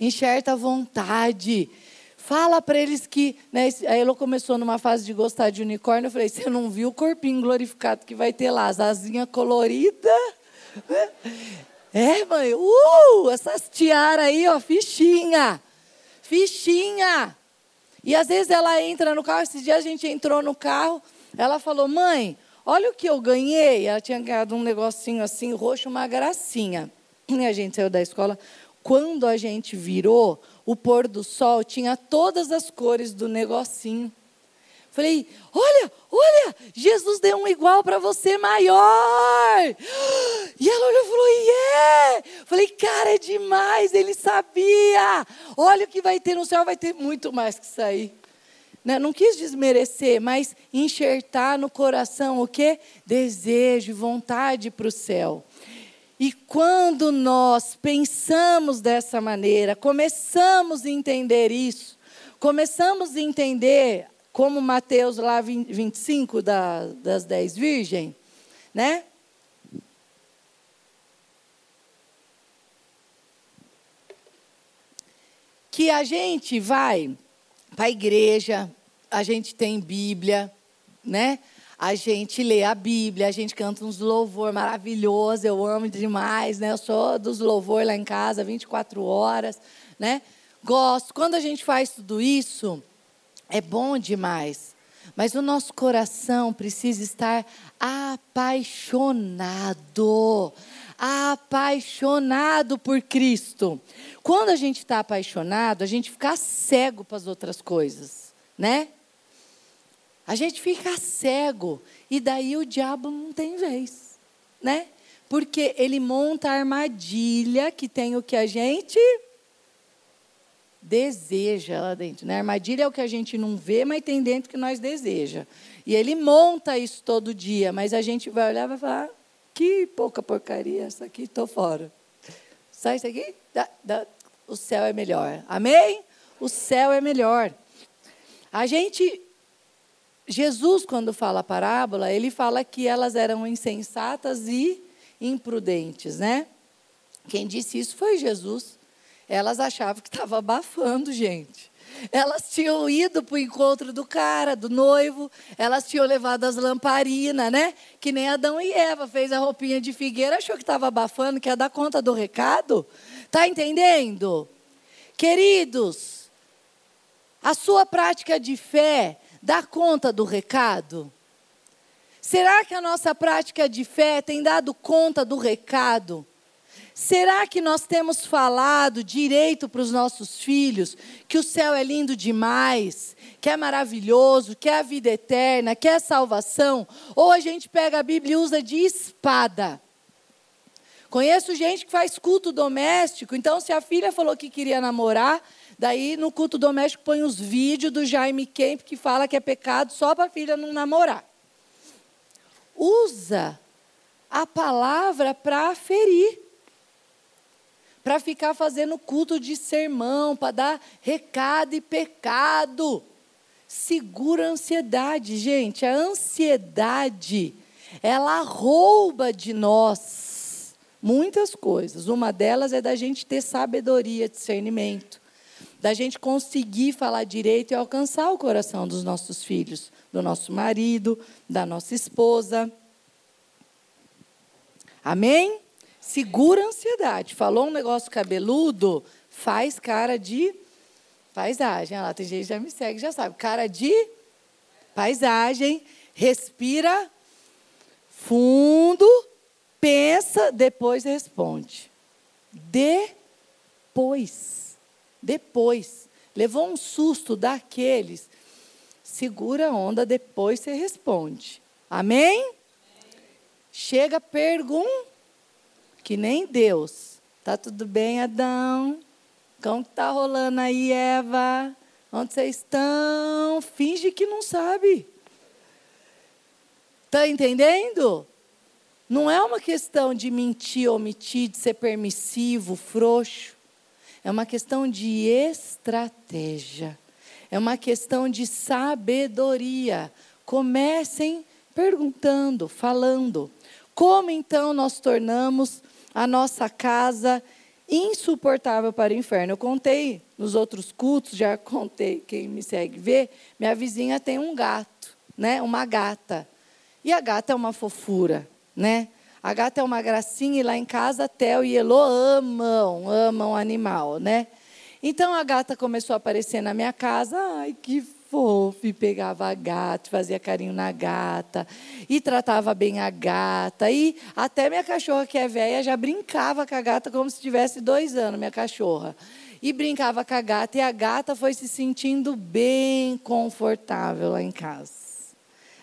enxerta a vontade. Fala para eles que. Né, a Elo começou numa fase de gostar de unicórnio. Eu falei: você não viu o corpinho glorificado que vai ter lá? As asinhas coloridas. É, mãe. Uh, essas tiaras aí, ó, fichinha. Fichinha. E às vezes ela entra no carro. Esses dias a gente entrou no carro. Ela falou: mãe, olha o que eu ganhei. Ela tinha ganhado um negocinho assim, roxo, uma gracinha. E a gente saiu da escola quando a gente virou, o pôr do sol tinha todas as cores do negocinho. Falei, olha, olha, Jesus deu um igual para você maior. E ela olhou e falou, yeah. Falei, cara, é demais, ele sabia. Olha o que vai ter no céu, vai ter muito mais que isso aí. Né, não quis desmerecer, mas enxertar no coração o que? Desejo, vontade para o céu. E quando nós pensamos dessa maneira, começamos a entender isso, começamos a entender, como Mateus lá 25 da, das dez virgens, né? Que a gente vai para a igreja, a gente tem Bíblia, né? A gente lê a Bíblia, a gente canta uns louvor maravilhosos, eu amo demais, né? Eu sou dos louvor lá em casa, 24 horas, né? gosto. Quando a gente faz tudo isso, é bom demais. Mas o nosso coração precisa estar apaixonado. Apaixonado por Cristo. Quando a gente está apaixonado, a gente fica cego para as outras coisas, né? A gente fica cego e daí o diabo não tem vez, né? Porque ele monta a armadilha que tem o que a gente deseja lá dentro. Né? Armadilha é o que a gente não vê, mas tem dentro que nós deseja. E ele monta isso todo dia, mas a gente vai olhar e vai falar: que pouca porcaria essa aqui, estou fora. Sai isso aqui? Da, da, o céu é melhor. Amém? O céu é melhor. A gente. Jesus, quando fala a parábola, ele fala que elas eram insensatas e imprudentes, né? Quem disse isso foi Jesus. Elas achavam que estava abafando, gente. Elas tinham ido para o encontro do cara, do noivo, elas tinham levado as lamparinas, né? Que nem Adão e Eva fez a roupinha de figueira, achou que estava abafando, que ia dar conta do recado. Tá entendendo? Queridos, a sua prática de fé dá conta do recado? Será que a nossa prática de fé tem dado conta do recado? Será que nós temos falado direito para os nossos filhos que o céu é lindo demais, que é maravilhoso, que é a vida eterna, que é salvação? Ou a gente pega a Bíblia e usa de espada? Conheço gente que faz culto doméstico, então se a filha falou que queria namorar, daí no culto doméstico põe os vídeos do Jaime Kemp que fala que é pecado só para a filha não namorar. Usa a palavra para ferir para ficar fazendo culto de sermão, para dar recado e pecado. Segura a ansiedade, gente. A ansiedade, ela rouba de nós muitas coisas. Uma delas é da gente ter sabedoria, discernimento, da gente conseguir falar direito e alcançar o coração dos nossos filhos, do nosso marido, da nossa esposa. Amém? Segura a ansiedade. Falou um negócio cabeludo, faz cara de paisagem. Olha lá, tem gente que já me segue, já sabe. Cara de paisagem. Respira fundo, pensa, depois responde. Depois. Depois. Levou um susto daqueles. Segura a onda, depois você responde. Amém? Chega, pergunta que nem Deus. Tá tudo bem, Adão? Como que tá rolando aí, Eva? Onde vocês estão? Finge que não sabe. Tá entendendo? Não é uma questão de mentir, omitir, de ser permissivo, frouxo. É uma questão de estratégia. É uma questão de sabedoria. Comecem perguntando, falando. Como então nós tornamos a nossa casa insuportável para o inferno. Eu contei nos outros cultos, já contei, quem me segue vê, minha vizinha tem um gato, né? Uma gata. E a gata é uma fofura, né? A gata é uma gracinha e lá em casa Theo e Elô amam, amam animal, né? Então a gata começou a aparecer na minha casa, ai que fofo e pegava a gata, fazia carinho na gata, e tratava bem a gata. E até minha cachorra, que é velha, já brincava com a gata como se tivesse dois anos, minha cachorra. E brincava com a gata, e a gata foi se sentindo bem confortável lá em casa.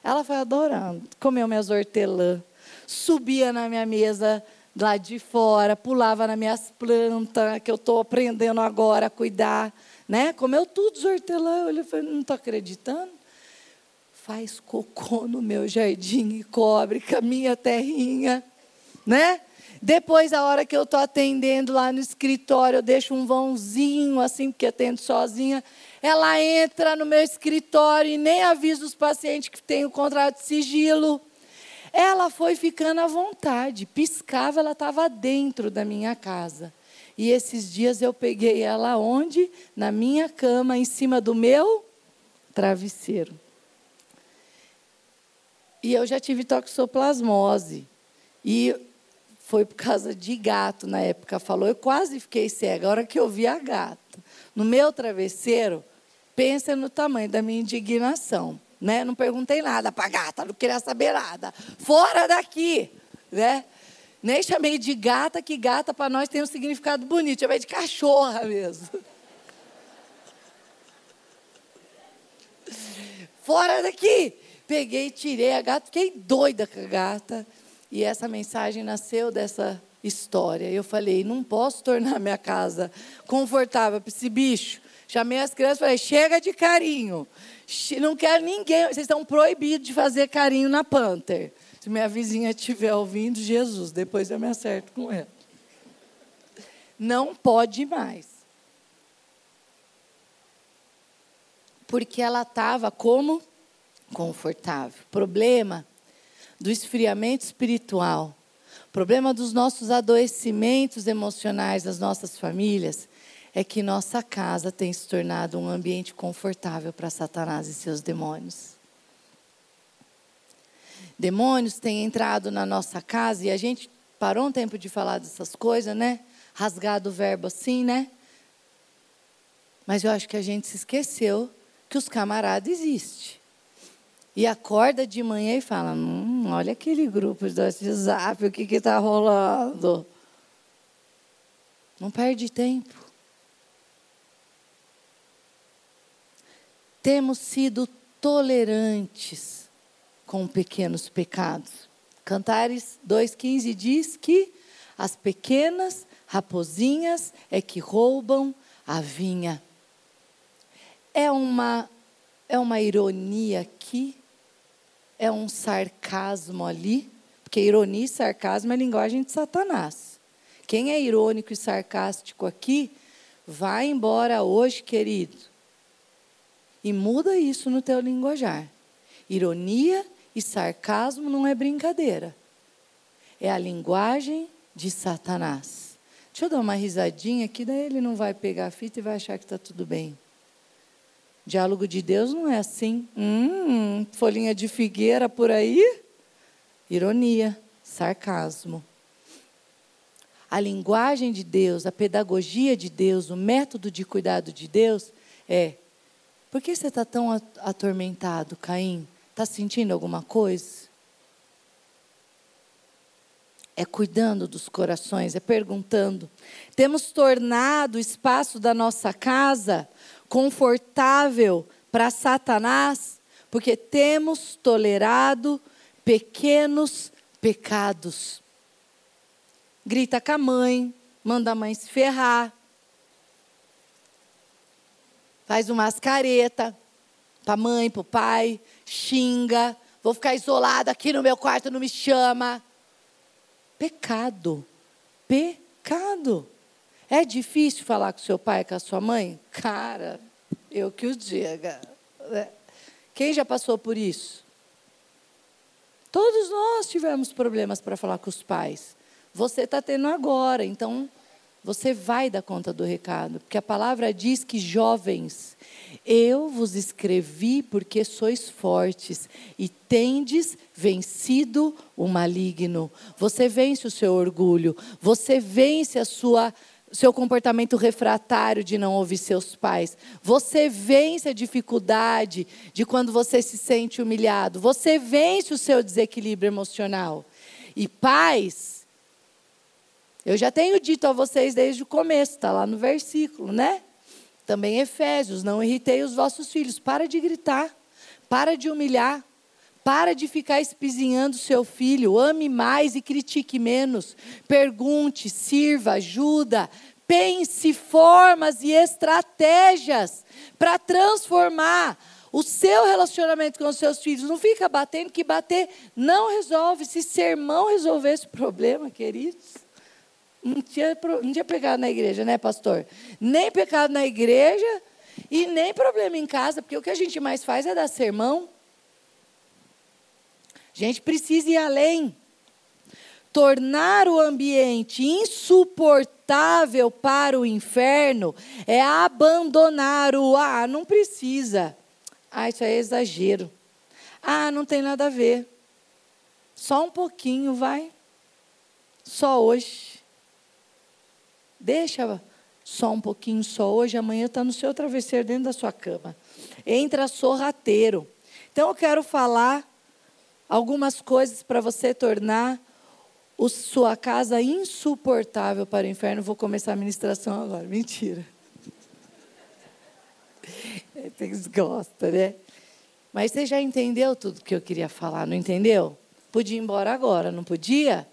Ela foi adorando, comeu minhas hortelã, subia na minha mesa lá de fora, pulava nas minhas plantas, que eu estou aprendendo agora a cuidar né? Comeu tudo os hortelã. Eu falei, não estou acreditando. Faz cocô no meu jardim e cobre com a minha terrinha, né? Depois, a hora que eu estou atendendo lá no escritório, eu deixo um vãozinho, assim, porque atendo sozinha. Ela entra no meu escritório e nem avisa os pacientes que tem o contrato de sigilo. Ela foi ficando à vontade. Piscava, ela estava dentro da minha casa. E esses dias eu peguei ela onde? Na minha cama, em cima do meu travesseiro. E eu já tive toxoplasmose. E foi por causa de gato na época. Falou, eu quase fiquei cega. A hora que eu vi a gata no meu travesseiro, pensa no tamanho da minha indignação. Né? Não perguntei nada para a gata, não queria saber nada. Fora daqui! Né? Nem chamei de gata, que gata para nós tem um significado bonito. Chamei de cachorra mesmo. Fora daqui! Peguei, tirei a gata, fiquei doida com a gata. E essa mensagem nasceu dessa história. Eu falei, não posso tornar minha casa confortável para esse bicho. Chamei as crianças e falei, chega de carinho. Não quero ninguém. Vocês estão proibidos de fazer carinho na Panther. Se minha vizinha estiver ouvindo, Jesus, depois eu me acerto com ela. Não pode mais. Porque ela estava como? Confortável. Problema do esfriamento espiritual. Problema dos nossos adoecimentos emocionais das nossas famílias é que nossa casa tem se tornado um ambiente confortável para Satanás e seus demônios. Demônios têm entrado na nossa casa e a gente parou um tempo de falar dessas coisas, né? Rasgado o verbo assim, né? Mas eu acho que a gente se esqueceu que os camaradas existem. E acorda de manhã e fala: hum, olha aquele grupo do WhatsApp, o que está rolando? Não perde tempo. Temos sido tolerantes com pequenos pecados. Cantares 2,15 diz que as pequenas raposinhas é que roubam a vinha. É uma, é uma ironia aqui, é um sarcasmo ali, porque ironia e sarcasmo é linguagem de Satanás. Quem é irônico e sarcástico aqui, vai embora hoje, querido e muda isso no teu linguajar. Ironia e sarcasmo não é brincadeira. É a linguagem de Satanás. Deixa eu dar uma risadinha aqui, daí ele não vai pegar a fita e vai achar que está tudo bem. Diálogo de Deus não é assim. Hum, folhinha de figueira por aí? Ironia, sarcasmo. A linguagem de Deus, a pedagogia de Deus, o método de cuidado de Deus é por que você está tão atormentado, Caim? Está sentindo alguma coisa? É cuidando dos corações, é perguntando. Temos tornado o espaço da nossa casa confortável para Satanás, porque temos tolerado pequenos pecados. Grita com a mãe, manda a mãe se ferrar, faz umas careta para mãe, para o pai, xinga, vou ficar isolada aqui no meu quarto, não me chama. Pecado. Pecado. É difícil falar com seu pai, com a sua mãe? Cara, eu que o diga. Né? Quem já passou por isso? Todos nós tivemos problemas para falar com os pais. Você está tendo agora, então você vai dar conta do recado, porque a palavra diz que jovens, eu vos escrevi porque sois fortes e tendes vencido o maligno. Você vence o seu orgulho, você vence a sua seu comportamento refratário de não ouvir seus pais. Você vence a dificuldade de quando você se sente humilhado. Você vence o seu desequilíbrio emocional. E pais eu já tenho dito a vocês desde o começo, está lá no versículo, né? Também Efésios, não irritei os vossos filhos. Para de gritar, para de humilhar, para de ficar espizinhando seu filho. Ame mais e critique menos. Pergunte, sirva, ajuda. Pense formas e estratégias para transformar o seu relacionamento com os seus filhos. Não fica batendo, que bater não resolve. Se sermão resolver esse problema, queridos não tinha, não tinha pecado na igreja, né, pastor? Nem pecado na igreja e nem problema em casa, porque o que a gente mais faz é dar sermão. A gente precisa ir além. Tornar o ambiente insuportável para o inferno é abandonar o ah, não precisa. Ah, isso é exagero. Ah, não tem nada a ver. Só um pouquinho, vai. só hoje. Deixa só um pouquinho só hoje, amanhã está no seu travesseiro dentro da sua cama. Entra sorrateiro. Então eu quero falar algumas coisas para você tornar o, sua casa insuportável para o inferno. Vou começar a ministração agora. Mentira. Eles gostam, né? Mas você já entendeu tudo que eu queria falar, não entendeu? Podia ir embora agora, não podia?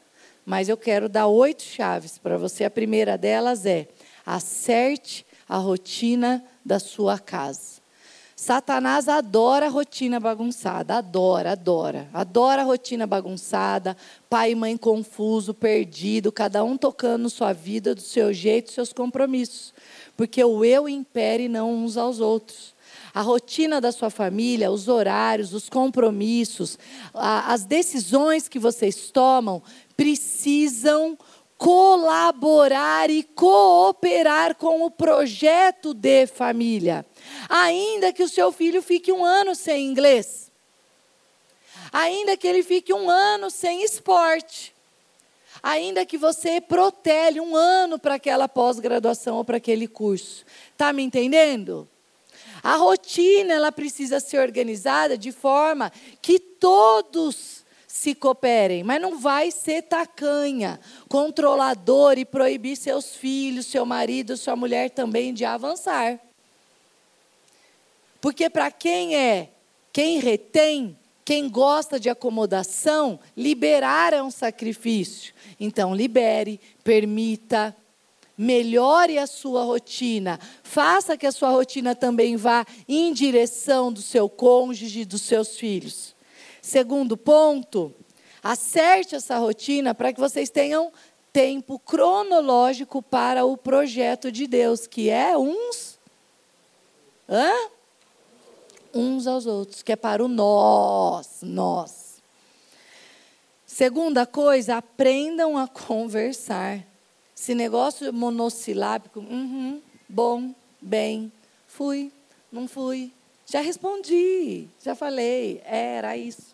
Mas eu quero dar oito chaves para você. A primeira delas é: acerte a rotina da sua casa. Satanás adora a rotina bagunçada, adora, adora. Adora a rotina bagunçada, pai e mãe confuso, perdido, cada um tocando sua vida do seu jeito, seus compromissos. Porque o eu impere não uns aos outros. A rotina da sua família, os horários, os compromissos, as decisões que vocês tomam precisam colaborar e cooperar com o projeto de família. Ainda que o seu filho fique um ano sem inglês, ainda que ele fique um ano sem esporte, ainda que você protele um ano para aquela pós-graduação ou para aquele curso. Está me entendendo? A rotina ela precisa ser organizada de forma que todos se cooperem, mas não vai ser tacanha, controlador e proibir seus filhos, seu marido, sua mulher também de avançar. Porque para quem é, quem retém, quem gosta de acomodação, liberar é um sacrifício. Então, libere, permita, melhore a sua rotina, faça que a sua rotina também vá em direção do seu cônjuge, dos seus filhos. Segundo ponto, acerte essa rotina para que vocês tenham tempo cronológico para o projeto de Deus, que é uns. Hã? Uns aos outros, que é para o nós, nós. Segunda coisa, aprendam a conversar. Esse negócio monossilábico, uhum, bom, bem, fui, não fui, já respondi, já falei, era isso.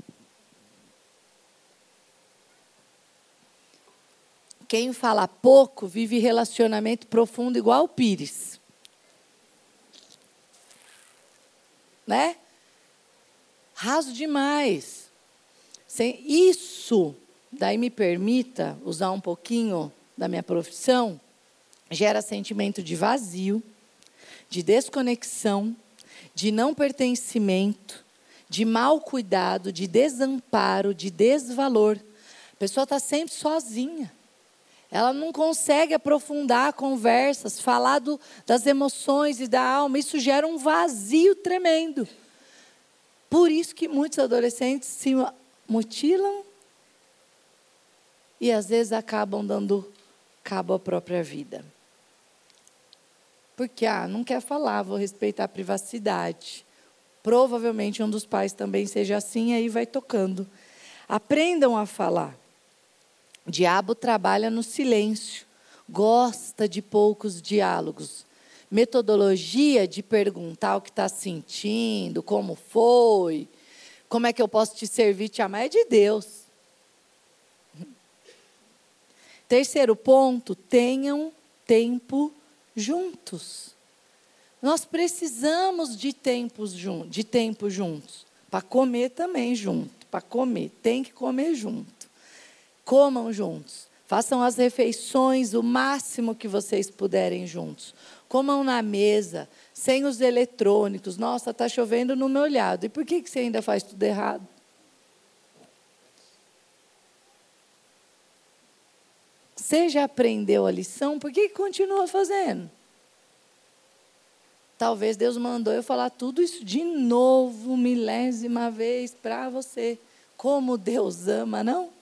Quem fala pouco vive relacionamento profundo igual o Pires. Né? Raso demais. Sem isso, daí me permita usar um pouquinho da minha profissão, gera sentimento de vazio, de desconexão, de não pertencimento, de mal cuidado, de desamparo, de desvalor. A pessoa está sempre sozinha. Ela não consegue aprofundar conversas, falar do, das emoções e da alma. Isso gera um vazio tremendo. Por isso que muitos adolescentes se mutilam e às vezes acabam dando cabo à própria vida. Porque, ah, não quer falar, vou respeitar a privacidade. Provavelmente um dos pais também seja assim, aí vai tocando. Aprendam a falar. Diabo trabalha no silêncio, gosta de poucos diálogos. Metodologia de perguntar o que está sentindo, como foi, como é que eu posso te servir, te amar, é de Deus. Terceiro ponto, tenham tempo juntos. Nós precisamos de tempos de tempo juntos. Para comer também junto. Para comer, tem que comer junto. Comam juntos. Façam as refeições o máximo que vocês puderem juntos. Comam na mesa, sem os eletrônicos. Nossa, está chovendo no meu olhado. E por que, que você ainda faz tudo errado? Você já aprendeu a lição, por que continua fazendo? Talvez Deus mandou eu falar tudo isso de novo, milésima vez para você. Como Deus ama, não?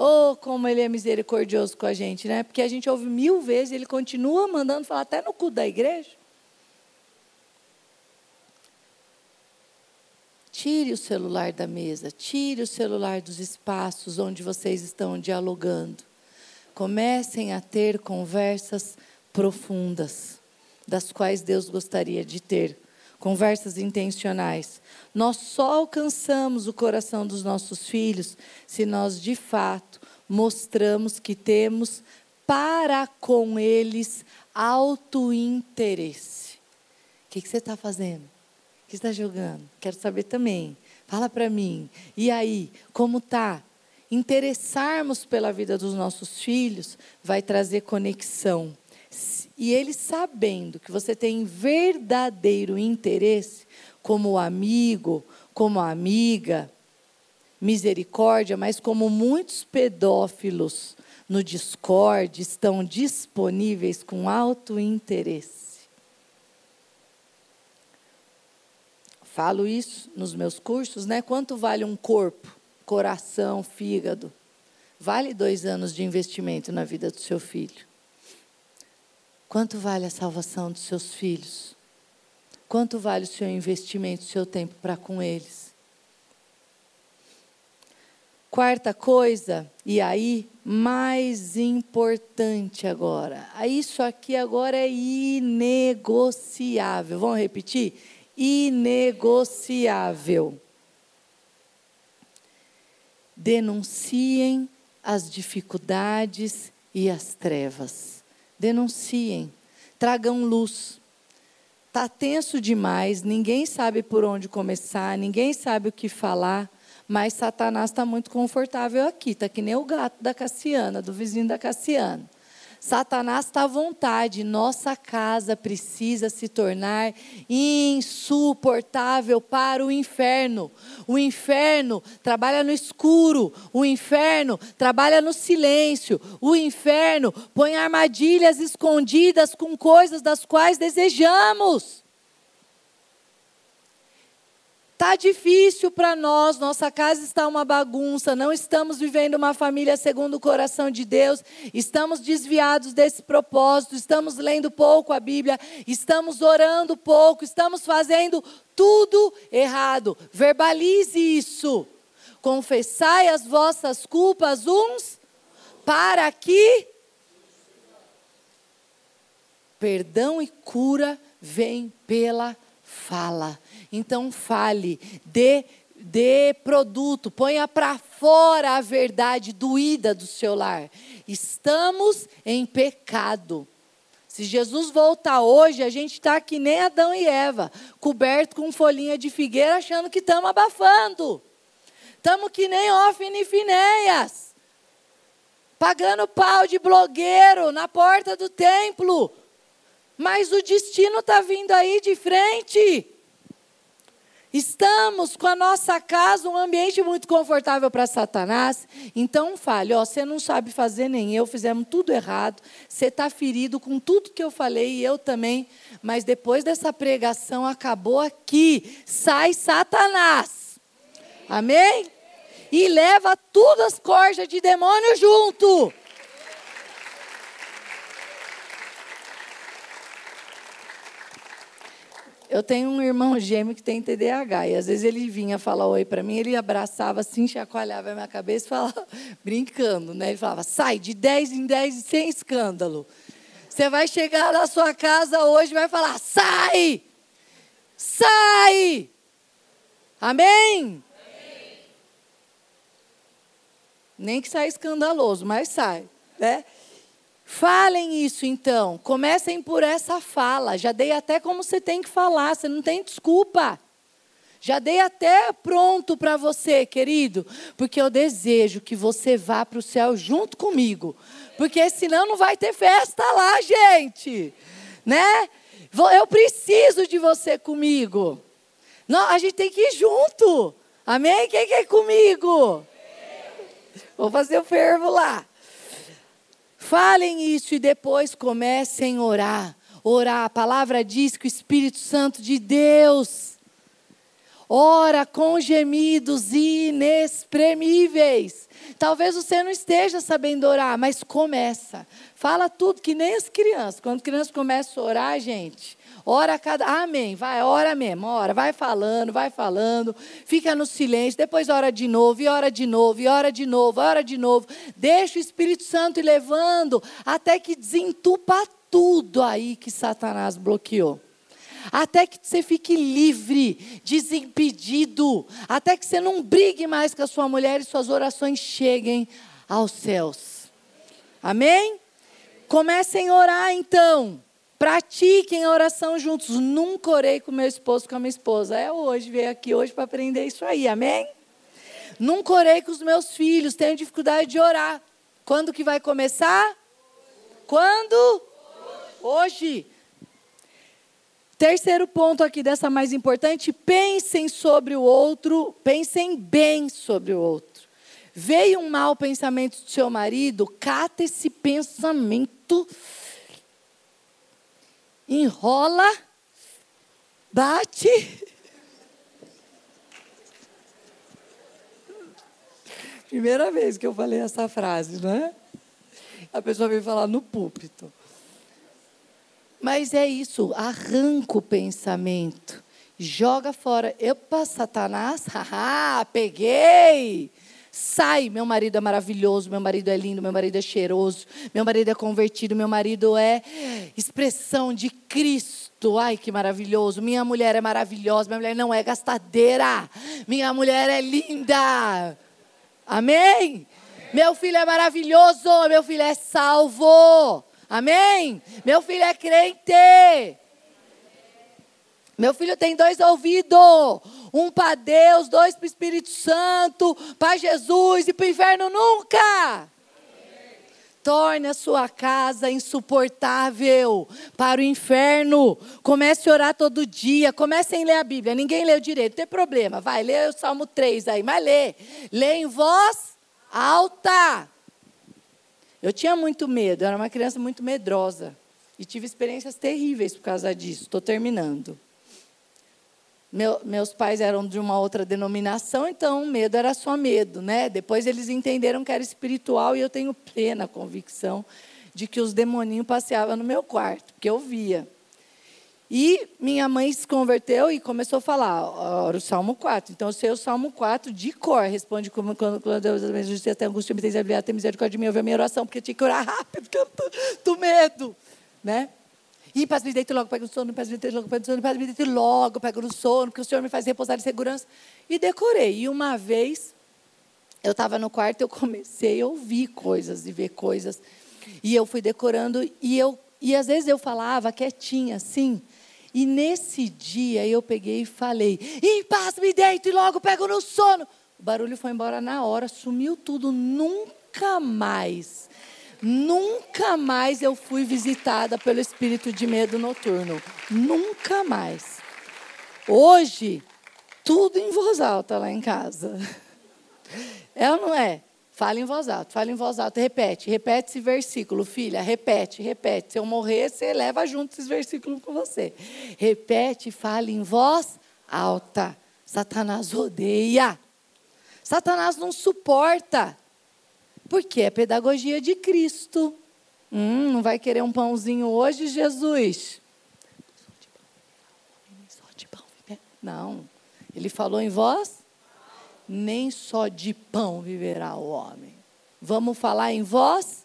Oh, como Ele é misericordioso com a gente, né? Porque a gente ouve mil vezes Ele continua mandando falar até no cu da igreja. Tire o celular da mesa, tire o celular dos espaços onde vocês estão dialogando. Comecem a ter conversas profundas, das quais Deus gostaria de ter conversas intencionais. Nós só alcançamos o coração dos nossos filhos se nós, de fato, mostramos que temos para com eles autointeresse. O que, que você está fazendo? O que está jogando? Quero saber também. Fala para mim. E aí, como tá? Interessarmos pela vida dos nossos filhos vai trazer conexão. E eles sabendo que você tem verdadeiro interesse, como amigo, como amiga, misericórdia, mas como muitos pedófilos no Discord estão disponíveis com alto interesse. Falo isso nos meus cursos, né? Quanto vale um corpo, coração, fígado? Vale dois anos de investimento na vida do seu filho. Quanto vale a salvação dos seus filhos? Quanto vale o seu investimento, o seu tempo para com eles? Quarta coisa, e aí, mais importante agora. Isso aqui agora é inegociável. Vamos repetir? Inegociável. Denunciem as dificuldades e as trevas. Denunciem. Tragam luz. Está tenso demais, ninguém sabe por onde começar, ninguém sabe o que falar. Mas Satanás está muito confortável aqui, está que nem o gato da Cassiana, do vizinho da Cassiana. Satanás está à vontade, nossa casa precisa se tornar insuportável para o inferno. O inferno trabalha no escuro, o inferno trabalha no silêncio, o inferno põe armadilhas escondidas com coisas das quais desejamos. Está difícil para nós, nossa casa está uma bagunça, não estamos vivendo uma família segundo o coração de Deus, estamos desviados desse propósito, estamos lendo pouco a Bíblia, estamos orando pouco, estamos fazendo tudo errado. Verbalize isso. Confessai as vossas culpas uns para que perdão e cura vem pela fala. Então fale, dê, dê produto, ponha para fora a verdade doída do seu lar. Estamos em pecado. Se Jesus voltar hoje, a gente está que nem Adão e Eva, coberto com folhinha de figueira, achando que estamos abafando. Estamos que nem Ofne e Finéias, pagando pau de blogueiro na porta do templo. Mas o destino está vindo aí de frente. Estamos com a nossa casa um ambiente muito confortável para Satanás. Então fale, ó, você não sabe fazer nem eu, fizemos tudo errado. Você está ferido com tudo que eu falei e eu também. Mas depois dessa pregação acabou aqui. Sai Satanás. Amém? E leva tudo as corjas de demônio junto. Eu tenho um irmão gêmeo que tem TDAH e às vezes ele vinha falar oi para mim, ele abraçava assim, chacoalhava a minha cabeça e falava, brincando, né? Ele falava, sai de 10 em 10 sem escândalo. Você vai chegar na sua casa hoje e vai falar, sai! Sai! Amém? Amém? Nem que saia escandaloso, mas sai, né? Falem isso então. Comecem por essa fala. Já dei até como você tem que falar, você não tem desculpa. Já dei até pronto para você, querido, porque eu desejo que você vá para o céu junto comigo, porque senão não vai ter festa lá, gente, né? Eu preciso de você comigo. Não, a gente tem que ir junto. Amém? Quem quer ir comigo? Vou fazer o fervo lá. Falem isso e depois comecem a orar. Orar, a palavra diz que o Espírito Santo de Deus ora com gemidos inexprimíveis. Talvez você não esteja sabendo orar, mas começa. Fala tudo que nem as crianças. Quando crianças começam a orar, gente, Ora cada. Amém. Vai, ora mesmo, ora. Vai falando, vai falando. Fica no silêncio. Depois ora de novo, e ora de novo, e ora de novo, ora de novo. Deixa o Espírito Santo ir levando até que desentupa tudo aí que Satanás bloqueou. até que você fique livre, desimpedido, até que você não brigue mais com a sua mulher e suas orações cheguem aos céus. Amém? Comecem a orar então. Pratiquem a oração juntos. Nunca orei com meu esposo, com a minha esposa. É hoje, veio aqui hoje para aprender isso aí. Amém? Nunca orei com os meus filhos. Tenho dificuldade de orar. Quando que vai começar? Quando? Hoje. Terceiro ponto aqui dessa mais importante, pensem sobre o outro, pensem bem sobre o outro. Veio um mau pensamento do seu marido, cata esse pensamento, enrola, bate. Primeira vez que eu falei essa frase, não é? A pessoa veio falar no púlpito. Mas é isso, arranca o pensamento, joga fora. Epa, Satanás, haha, peguei. Sai, meu marido é maravilhoso, meu marido é lindo, meu marido é cheiroso, meu marido é convertido, meu marido é expressão de Cristo. Ai, que maravilhoso. Minha mulher é maravilhosa, minha mulher não é gastadeira. Minha mulher é linda. Amém? Meu filho é maravilhoso, meu filho é salvo. Amém? Meu filho é crente. Meu filho tem dois ouvidos. Um para Deus, dois para o Espírito Santo, para Jesus e para o inferno nunca. Torne a sua casa insuportável para o inferno. Comece a orar todo dia. Comecem a ler a Bíblia. Ninguém leu direito, não tem problema. Vai, lê o Salmo 3 aí, mas lê. Lê em voz alta. Eu tinha muito medo, eu era uma criança muito medrosa. E tive experiências terríveis por causa disso. Estou terminando. Meu, meus pais eram de uma outra denominação, então medo era só medo, né? Depois eles entenderam que era espiritual e eu tenho plena convicção de que os demoninhos passeavam no meu quarto, porque eu via. E minha mãe se converteu e começou a falar o Salmo 4. Então eu sei o Salmo 4 de cor. Responde como quando, quando Deus me justiça tem angústia, me tem misericórdia, tem misericórdia de mim, ouve a minha oração, porque tinha que orar rápido, porque eu tô, tô medo, né? E para me deitar logo, pego no sono, para me deitar logo, pego no sono, para me deitar logo, pego no sono, porque o Senhor me faz repousar em segurança. E decorei. E uma vez, eu estava no quarto, eu comecei a ouvir coisas e ver coisas. E eu fui decorando, e, eu, e às vezes eu falava quietinha, assim. E nesse dia eu peguei e falei: em paz me deito e logo pego no sono. O barulho foi embora na hora, sumiu tudo, nunca mais Nunca mais eu fui visitada pelo espírito de medo noturno. Nunca mais. Hoje, tudo em voz alta lá em casa. É ou não é? Fala em voz alta, fala em voz alta, repete, repete esse versículo, filha, repete, repete. Se eu morrer, você leva junto esses versículos com você. Repete, fala em voz alta. Satanás odeia. Satanás não suporta. Porque é pedagogia de Cristo. Hum, não vai querer um pãozinho hoje, Jesus? Não. Ele falou em voz? Nem só de pão viverá o homem. Vamos falar em voz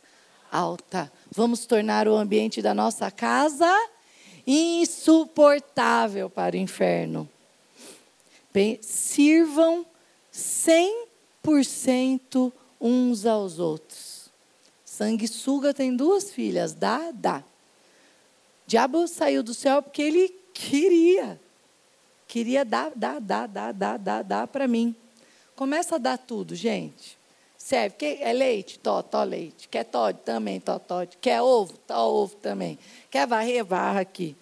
alta. Vamos tornar o ambiente da nossa casa insuportável para o inferno. Sirvam 100% uns aos outros. Sanguessuga tem duas filhas, dá, dá. Diabo saiu do céu porque ele queria. Queria dar, dar, dar, dar, dar, dar, dar para mim. Começa a dar tudo, gente. Serve. Quer, é leite? Tó, tó leite. Quer Todd? Também, tó, Todd. Quer ovo? Tó, ovo também. Quer varrer? Varra aqui.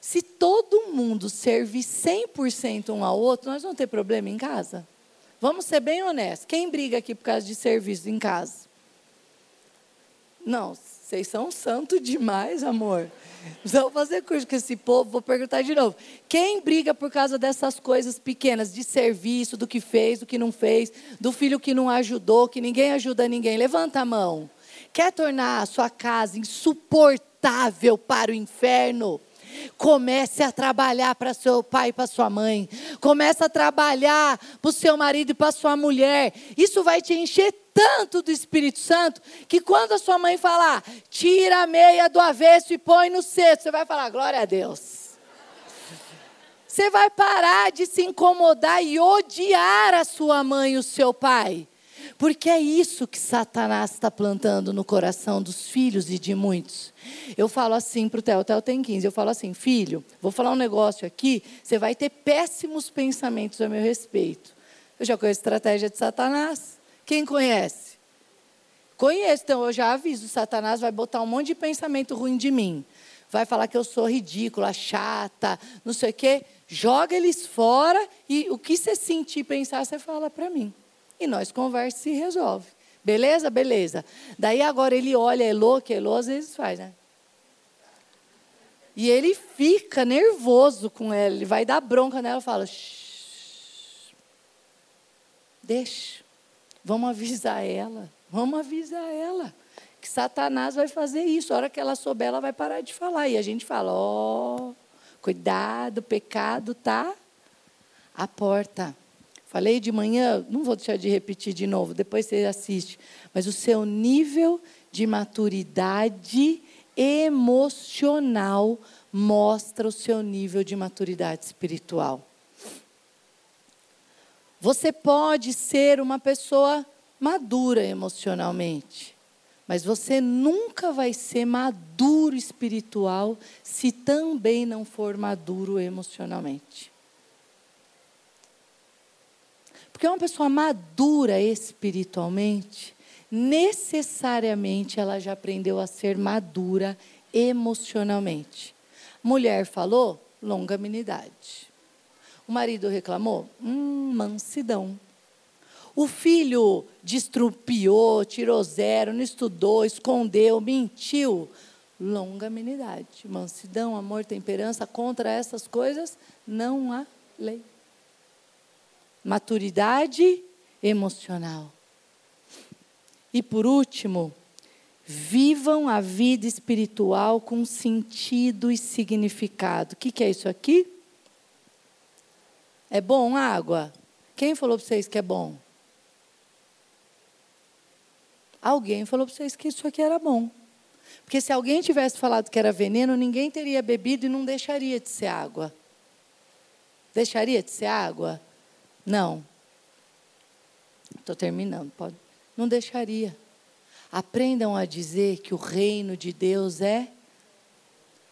Se todo mundo servir 100% um ao outro, nós vamos ter problema em casa? Vamos ser bem honestos. Quem briga aqui por causa de serviço em casa? Não, vocês são santo demais, amor. Vamos fazer curso com esse povo, vou perguntar de novo. Quem briga por causa dessas coisas pequenas, de serviço, do que fez, do que não fez, do filho que não ajudou, que ninguém ajuda ninguém? Levanta a mão. Quer tornar a sua casa insuportável para o inferno? Comece a trabalhar para seu pai e para sua mãe. Comece a trabalhar para o seu marido e para sua mulher. Isso vai te encher tanto do Espírito Santo que quando a sua mãe falar, tira a meia do avesso e põe no cesto, você vai falar, glória a Deus. Você vai parar de se incomodar e odiar a sua mãe e o seu pai. Porque é isso que Satanás está plantando no coração dos filhos e de muitos. Eu falo assim para o Theo, o Theo tem 15, eu falo assim, filho, vou falar um negócio aqui, você vai ter péssimos pensamentos a meu respeito. Eu já conheço a estratégia de Satanás. Quem conhece? Conheço, então eu já aviso, Satanás vai botar um monte de pensamento ruim de mim. Vai falar que eu sou ridícula, chata, não sei o quê. Joga eles fora e o que você sentir e pensar, você fala para mim e nós conversa e resolve. Beleza? Beleza. Daí agora ele olha Elô, que Elô às vezes faz, né? E ele fica nervoso com ela, ele vai dar bronca nela e fala: deixa, vamos avisar ela, vamos avisar ela. Que Satanás vai fazer isso. A hora que ela souber, ela vai parar de falar. E a gente fala: ó, oh, cuidado, o pecado tá à porta. Falei de manhã, não vou deixar de repetir de novo, depois você assiste. Mas o seu nível de maturidade emocional mostra o seu nível de maturidade espiritual. Você pode ser uma pessoa madura emocionalmente, mas você nunca vai ser maduro espiritual se também não for maduro emocionalmente. Porque uma pessoa madura espiritualmente, necessariamente ela já aprendeu a ser madura emocionalmente. Mulher falou, longanimidade. O marido reclamou, hum, mansidão. O filho destrupiou, tirou zero, não estudou, escondeu, mentiu. Longanimidade, mansidão, amor, temperança, contra essas coisas não há lei maturidade emocional. E por último, vivam a vida espiritual com sentido e significado. O que, que é isso aqui? É bom água? Quem falou para vocês que é bom? Alguém falou para vocês que isso aqui era bom. Porque se alguém tivesse falado que era veneno, ninguém teria bebido e não deixaria de ser água. Deixaria de ser água? Não. Estou terminando, pode. Não deixaria. Aprendam a dizer que o reino de Deus é.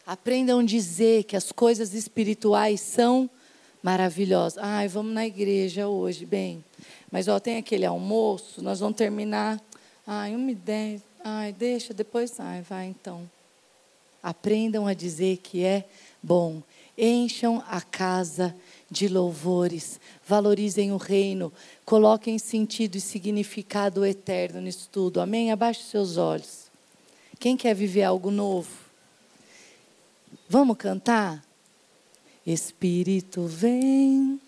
Aprendam a dizer que as coisas espirituais são maravilhosas. Ai, vamos na igreja hoje, bem. Mas ó, tem aquele almoço, nós vamos terminar. Ai, uma ideia. Ai, deixa, depois. Ai, vai então. Aprendam a dizer que é bom. Encham a casa de louvores, valorizem o reino, coloquem sentido e significado eterno nisso tudo. Amém? Abaixe seus olhos. Quem quer viver algo novo? Vamos cantar? Espírito vem.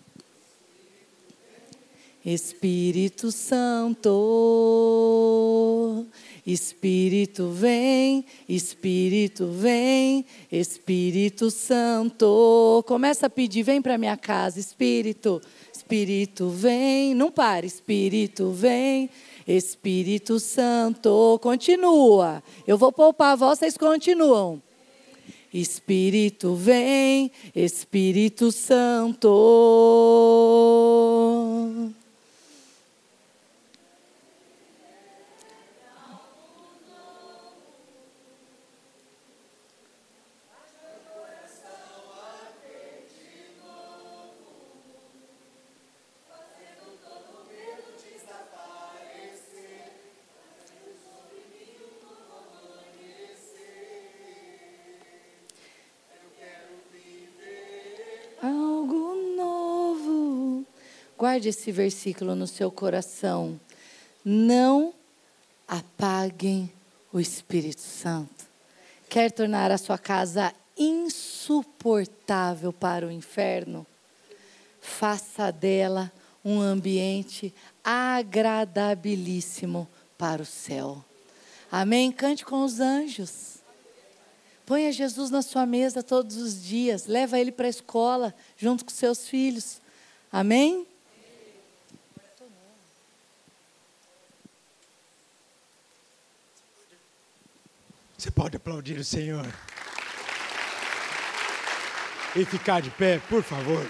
Espírito Santo, Espírito vem, Espírito vem, Espírito Santo. Começa a pedir, vem para minha casa, Espírito, Espírito vem, não pare, Espírito vem, Espírito Santo. Continua. Eu vou poupar vocês continuam. Espírito vem, Espírito Santo. Guarde esse versículo no seu coração. Não apaguem o Espírito Santo. Quer tornar a sua casa insuportável para o inferno? Faça dela um ambiente agradabilíssimo para o céu. Amém? Cante com os anjos. Ponha Jesus na sua mesa todos os dias. Leva ele para a escola junto com seus filhos. Amém? Você pode aplaudir o Senhor. e ficar de pé, por favor.